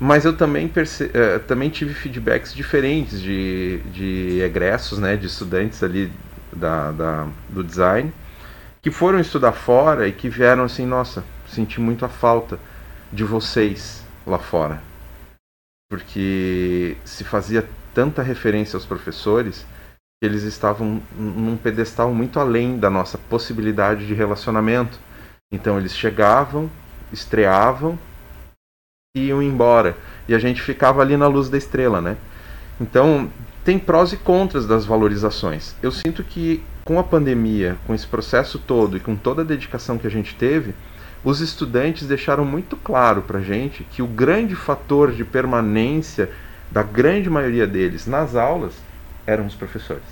Mas eu também perce eh, também tive feedbacks diferentes de, de egressos né de estudantes ali da, da, do design que foram estudar fora e que vieram assim, nossa, senti muito a falta de vocês lá fora. Porque se fazia tanta referência aos professores que eles estavam num pedestal muito além da nossa possibilidade de relacionamento. Então eles chegavam, estreavam e iam embora. E a gente ficava ali na luz da estrela, né? Então, tem prós e contras das valorizações. Eu sinto que com a pandemia, com esse processo todo e com toda a dedicação que a gente teve, os estudantes deixaram muito claro para a gente que o grande fator de permanência da grande maioria deles nas aulas eram os professores.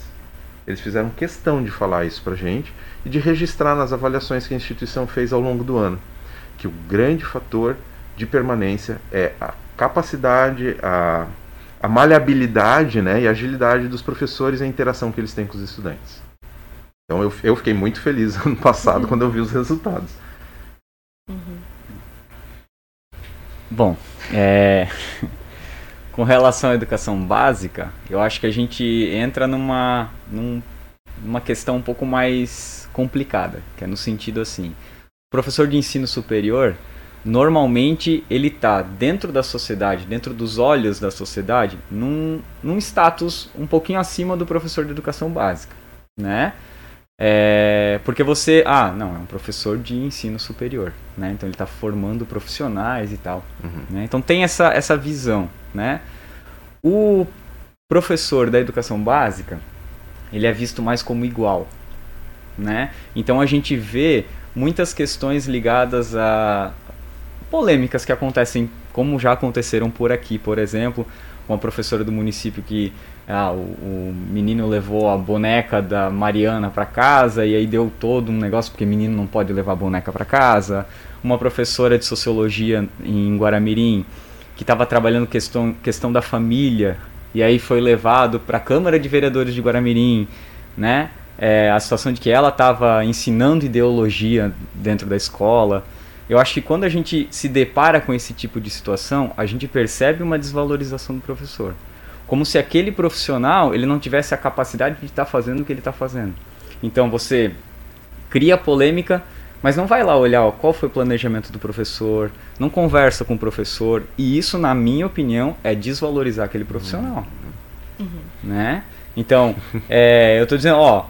Eles fizeram questão de falar isso para a gente e de registrar nas avaliações que a instituição fez ao longo do ano, que o grande fator de permanência é a capacidade, a a maleabilidade né, e agilidade dos professores e a interação que eles têm com os estudantes. Então eu, eu fiquei muito feliz ano passado quando eu vi os resultados. Bom, é... com relação à educação básica, eu acho que a gente entra numa, num- numa questão um pouco mais complicada, que é no sentido assim, o professor de ensino superior, normalmente ele está dentro da sociedade, dentro dos olhos da sociedade, num, num status um pouquinho acima do professor de educação básica, né? É, porque você, ah, não, é um professor de ensino superior, né? Então ele está formando profissionais e tal. Uhum. né? Então tem essa, essa visão, né? O professor da educação básica, ele é visto mais como igual, né? Então a gente vê muitas questões ligadas a polêmicas que acontecem, como já aconteceram por aqui, por exemplo, com a professora do município que ah, o, o menino levou a boneca da Mariana para casa e aí deu todo um negócio porque menino não pode levar a boneca para casa. Uma professora de sociologia em Guaramirim que estava trabalhando questão, questão da família e aí foi levado para a Câmara de Vereadores de Guaramirim, né? É, a situação de que ela estava ensinando ideologia dentro da escola. Eu acho que quando a gente se depara com esse tipo de situação, a gente percebe uma desvalorização do professor. Como se aquele profissional ele não tivesse a capacidade de estar fazendo o que ele está fazendo. Então você cria polêmica, mas não vai lá olhar ó, qual foi o planejamento do professor, não conversa com o professor, e isso, na minha opinião, é desvalorizar aquele profissional. Né? Então, é, eu estou dizendo, ó,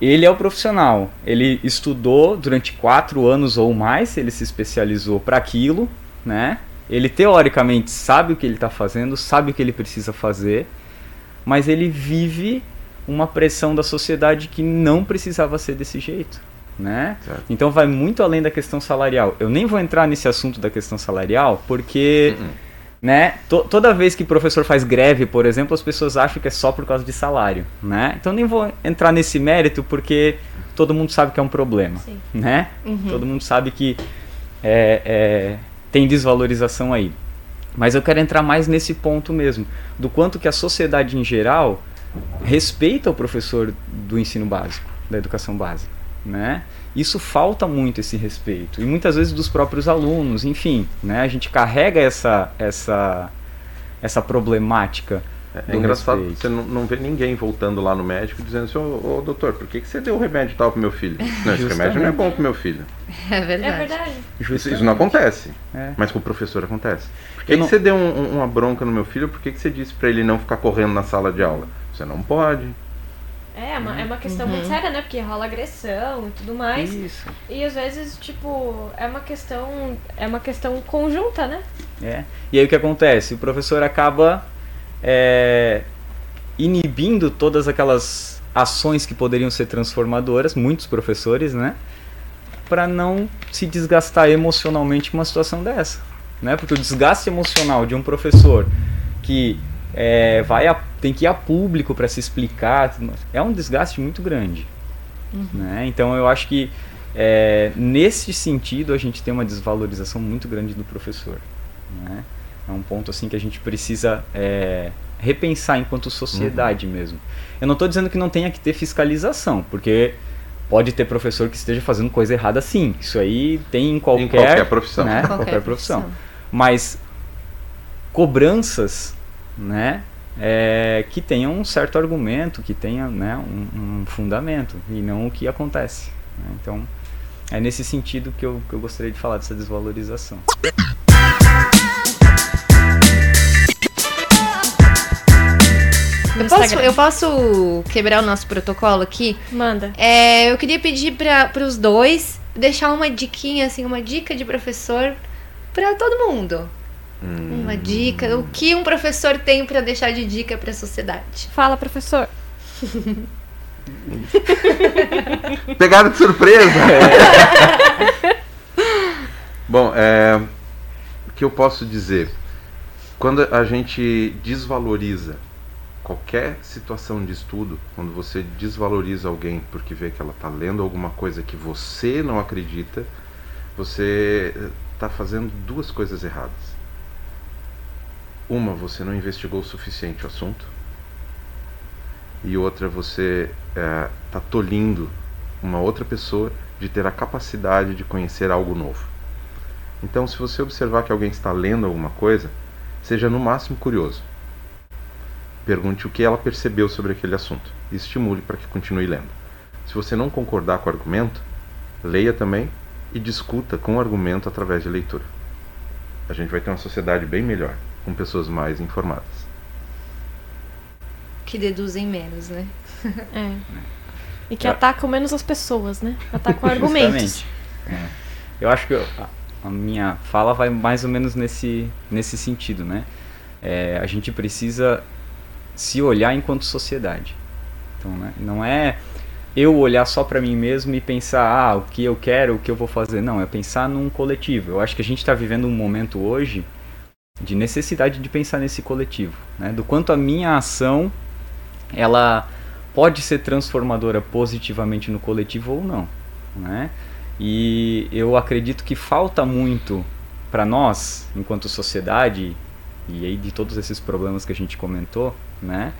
ele é o profissional, ele estudou durante quatro anos ou mais, ele se especializou para aquilo, né? Ele teoricamente sabe o que ele está fazendo, sabe o que ele precisa fazer, mas ele vive uma pressão da sociedade que não precisava ser desse jeito, né? Certo. Então vai muito além da questão salarial. Eu nem vou entrar nesse assunto da questão salarial, porque, Uhum. né? to- toda vez que o professor faz greve, por exemplo, as pessoas acham que é só por causa de salário, né? Então nem vou entrar nesse mérito porque todo mundo sabe que é um problema, né? Uhum. Todo mundo sabe que é, é, tem desvalorização aí. Mas eu quero entrar mais nesse ponto mesmo, do quanto que a sociedade em geral respeita o professor do ensino básico, da educação básica, né? Isso falta muito esse respeito e muitas vezes dos próprios alunos, enfim, né? A gente carrega essa essa essa problemática. É do engraçado, respeito. você não, não vê ninguém voltando lá no médico dizendo assim, ô, ô, doutor, por que, que você deu o remédio tal pro meu filho? Não, esse remédio não é bom pro meu filho. É É verdade. verdade. Isso, isso não acontece. É. Mas com o professor acontece. Por que, Eu que não- você deu um- um- uma bronca no meu filho? Por que, que você disse pra ele não ficar correndo na sala de aula? Você não pode. É, é uma, é uma questão Uhum. muito séria, né? Porque rola agressão e tudo mais. Isso. E às vezes, tipo, é uma questão. É uma questão conjunta, né? É. E aí o que acontece? O professor acaba é, inibindo todas aquelas ações que poderiam ser transformadoras, muitos professores, né? Para não se desgastar emocionalmente com uma situação dessa, né? Porque o desgaste emocional de um professor que é, vai a, tem que ir a público para se explicar é um desgaste muito grande, né? Então eu acho que é, nesse sentido a gente tem uma desvalorização muito grande do professor, né? É um ponto assim que a gente precisa é, repensar enquanto sociedade mesmo. Eu não estou dizendo que não tenha que ter fiscalização, porque pode ter professor que esteja fazendo coisa errada sim. Isso aí tem em qualquer, Em qualquer profissão. né? Qualquer Qualquer, profissão. Mas cobranças, né? é, que tenham um certo argumento, que tenha né, um, um fundamento, e não o que acontece. né? Então, é nesse sentido que eu, que eu gostaria de falar dessa desvalorização. Posso, eu posso quebrar o nosso protocolo aqui? Manda. É, eu queria pedir para os dois deixar uma diquinha, assim, uma dica de professor para todo mundo. Hum. Uma dica, o que um professor tem para deixar de dica para a sociedade? Fala, professor. Pegada de surpresa! Bom, é, o que eu posso dizer? Quando a gente desvaloriza qualquer situação de estudo, quando você desvaloriza alguém porque vê que ela está lendo alguma coisa que você não acredita, você está fazendo duas coisas erradas. uma, você não investigou o suficiente o assunto. E outra, você está tolindo uma outra pessoa de ter a capacidade de conhecer algo novo. Então, se você observar que alguém está lendo alguma coisa, seja no máximo curioso. Pergunte o que ela percebeu sobre aquele assunto e estimule para que continue lendo. Se você não concordar com o argumento, leia também e discuta com o argumento através de leitura. A gente vai ter uma sociedade bem melhor, com pessoas mais informadas. Que deduzem menos, né? É. E que atacam menos as pessoas, né? Atacam argumentos. É. Eu acho que a, a minha fala vai mais ou menos nesse, nesse sentido, né? É, a gente precisa se olhar enquanto sociedade. Então, né? não é eu olhar só para mim mesmo e pensar, ah, o que eu quero, o que eu vou fazer. Não, é pensar num coletivo. Eu acho que a gente está vivendo um momento hoje de necessidade de pensar nesse coletivo, né? Do quanto a minha ação ela pode ser transformadora positivamente no coletivo ou não, né? E eu acredito que falta muito para nós, enquanto sociedade, e aí de todos esses problemas que a gente comentou, né?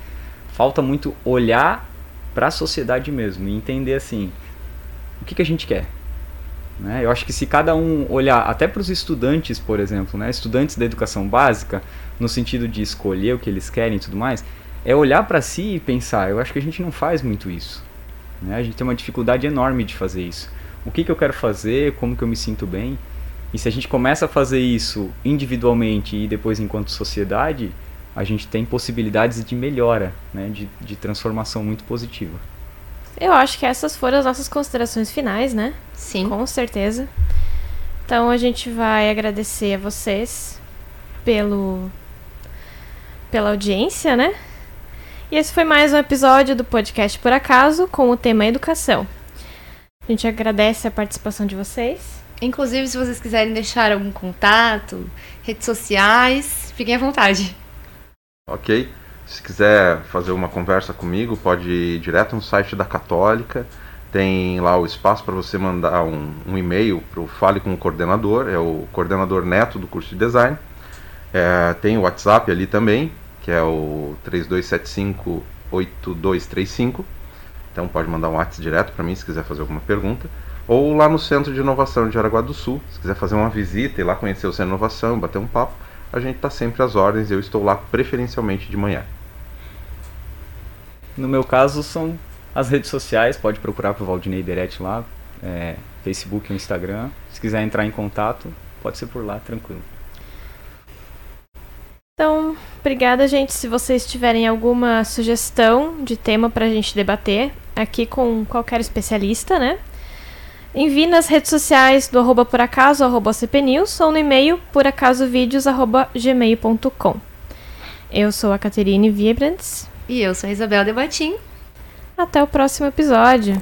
Falta muito olhar para a sociedade mesmo e entender assim, o que, que a gente quer, né? Eu acho que se cada um olhar, até para os estudantes, por exemplo, né? estudantes da educação básica, no sentido de escolher o que eles querem e tudo mais, é olhar para si e pensar. Eu acho que a gente não faz muito isso. Né? A gente tem uma dificuldade enorme de fazer isso. O que, que eu quero fazer, como que eu me sinto bem. E se a gente começa a fazer isso individualmente e depois enquanto sociedade, a gente tem possibilidades de melhora, né? de, de transformação muito positiva. Eu acho que essas foram as nossas considerações finais, né? Sim. Com certeza. Então a gente vai agradecer a vocês pelo pela audiência, né? E esse foi mais um episódio do podcast Por Acaso com o tema educação. A gente agradece a participação de vocês. Inclusive, se vocês quiserem deixar algum contato, redes sociais, fiquem à vontade. Ok? Se quiser fazer uma conversa comigo, pode ir direto no site da Católica. Tem lá o espaço para você mandar um, um e-mail para o Fale com o Coordenador, é o coordenador neto do curso de design. É, tem o WhatsApp ali também, que é o 32758235. Então pode mandar um WhatsApp direto para mim se quiser fazer alguma pergunta. Ou lá no Centro de Inovação de Araguá do Sul, se quiser fazer uma visita e lá conhecer o Centro de Inovação, bater um papo, a gente está sempre às ordens. Eu estou lá preferencialmente de manhã. No meu caso, são as redes sociais, pode procurar por Valdinei Deret lá, é, Facebook Instagram. Se quiser entrar em contato, pode ser por lá, tranquilo. Então, obrigada, gente. Se vocês tiverem alguma sugestão de tema pra gente debater, aqui com qualquer especialista, né? Envie nas redes sociais do arroba por acaso, arroba cpnews, ou no e-mail poracasovídeos, arroba gmail.com. Eu sou a Caterine Viebrands. E eu sou a Isabela Debatim. Até o próximo episódio.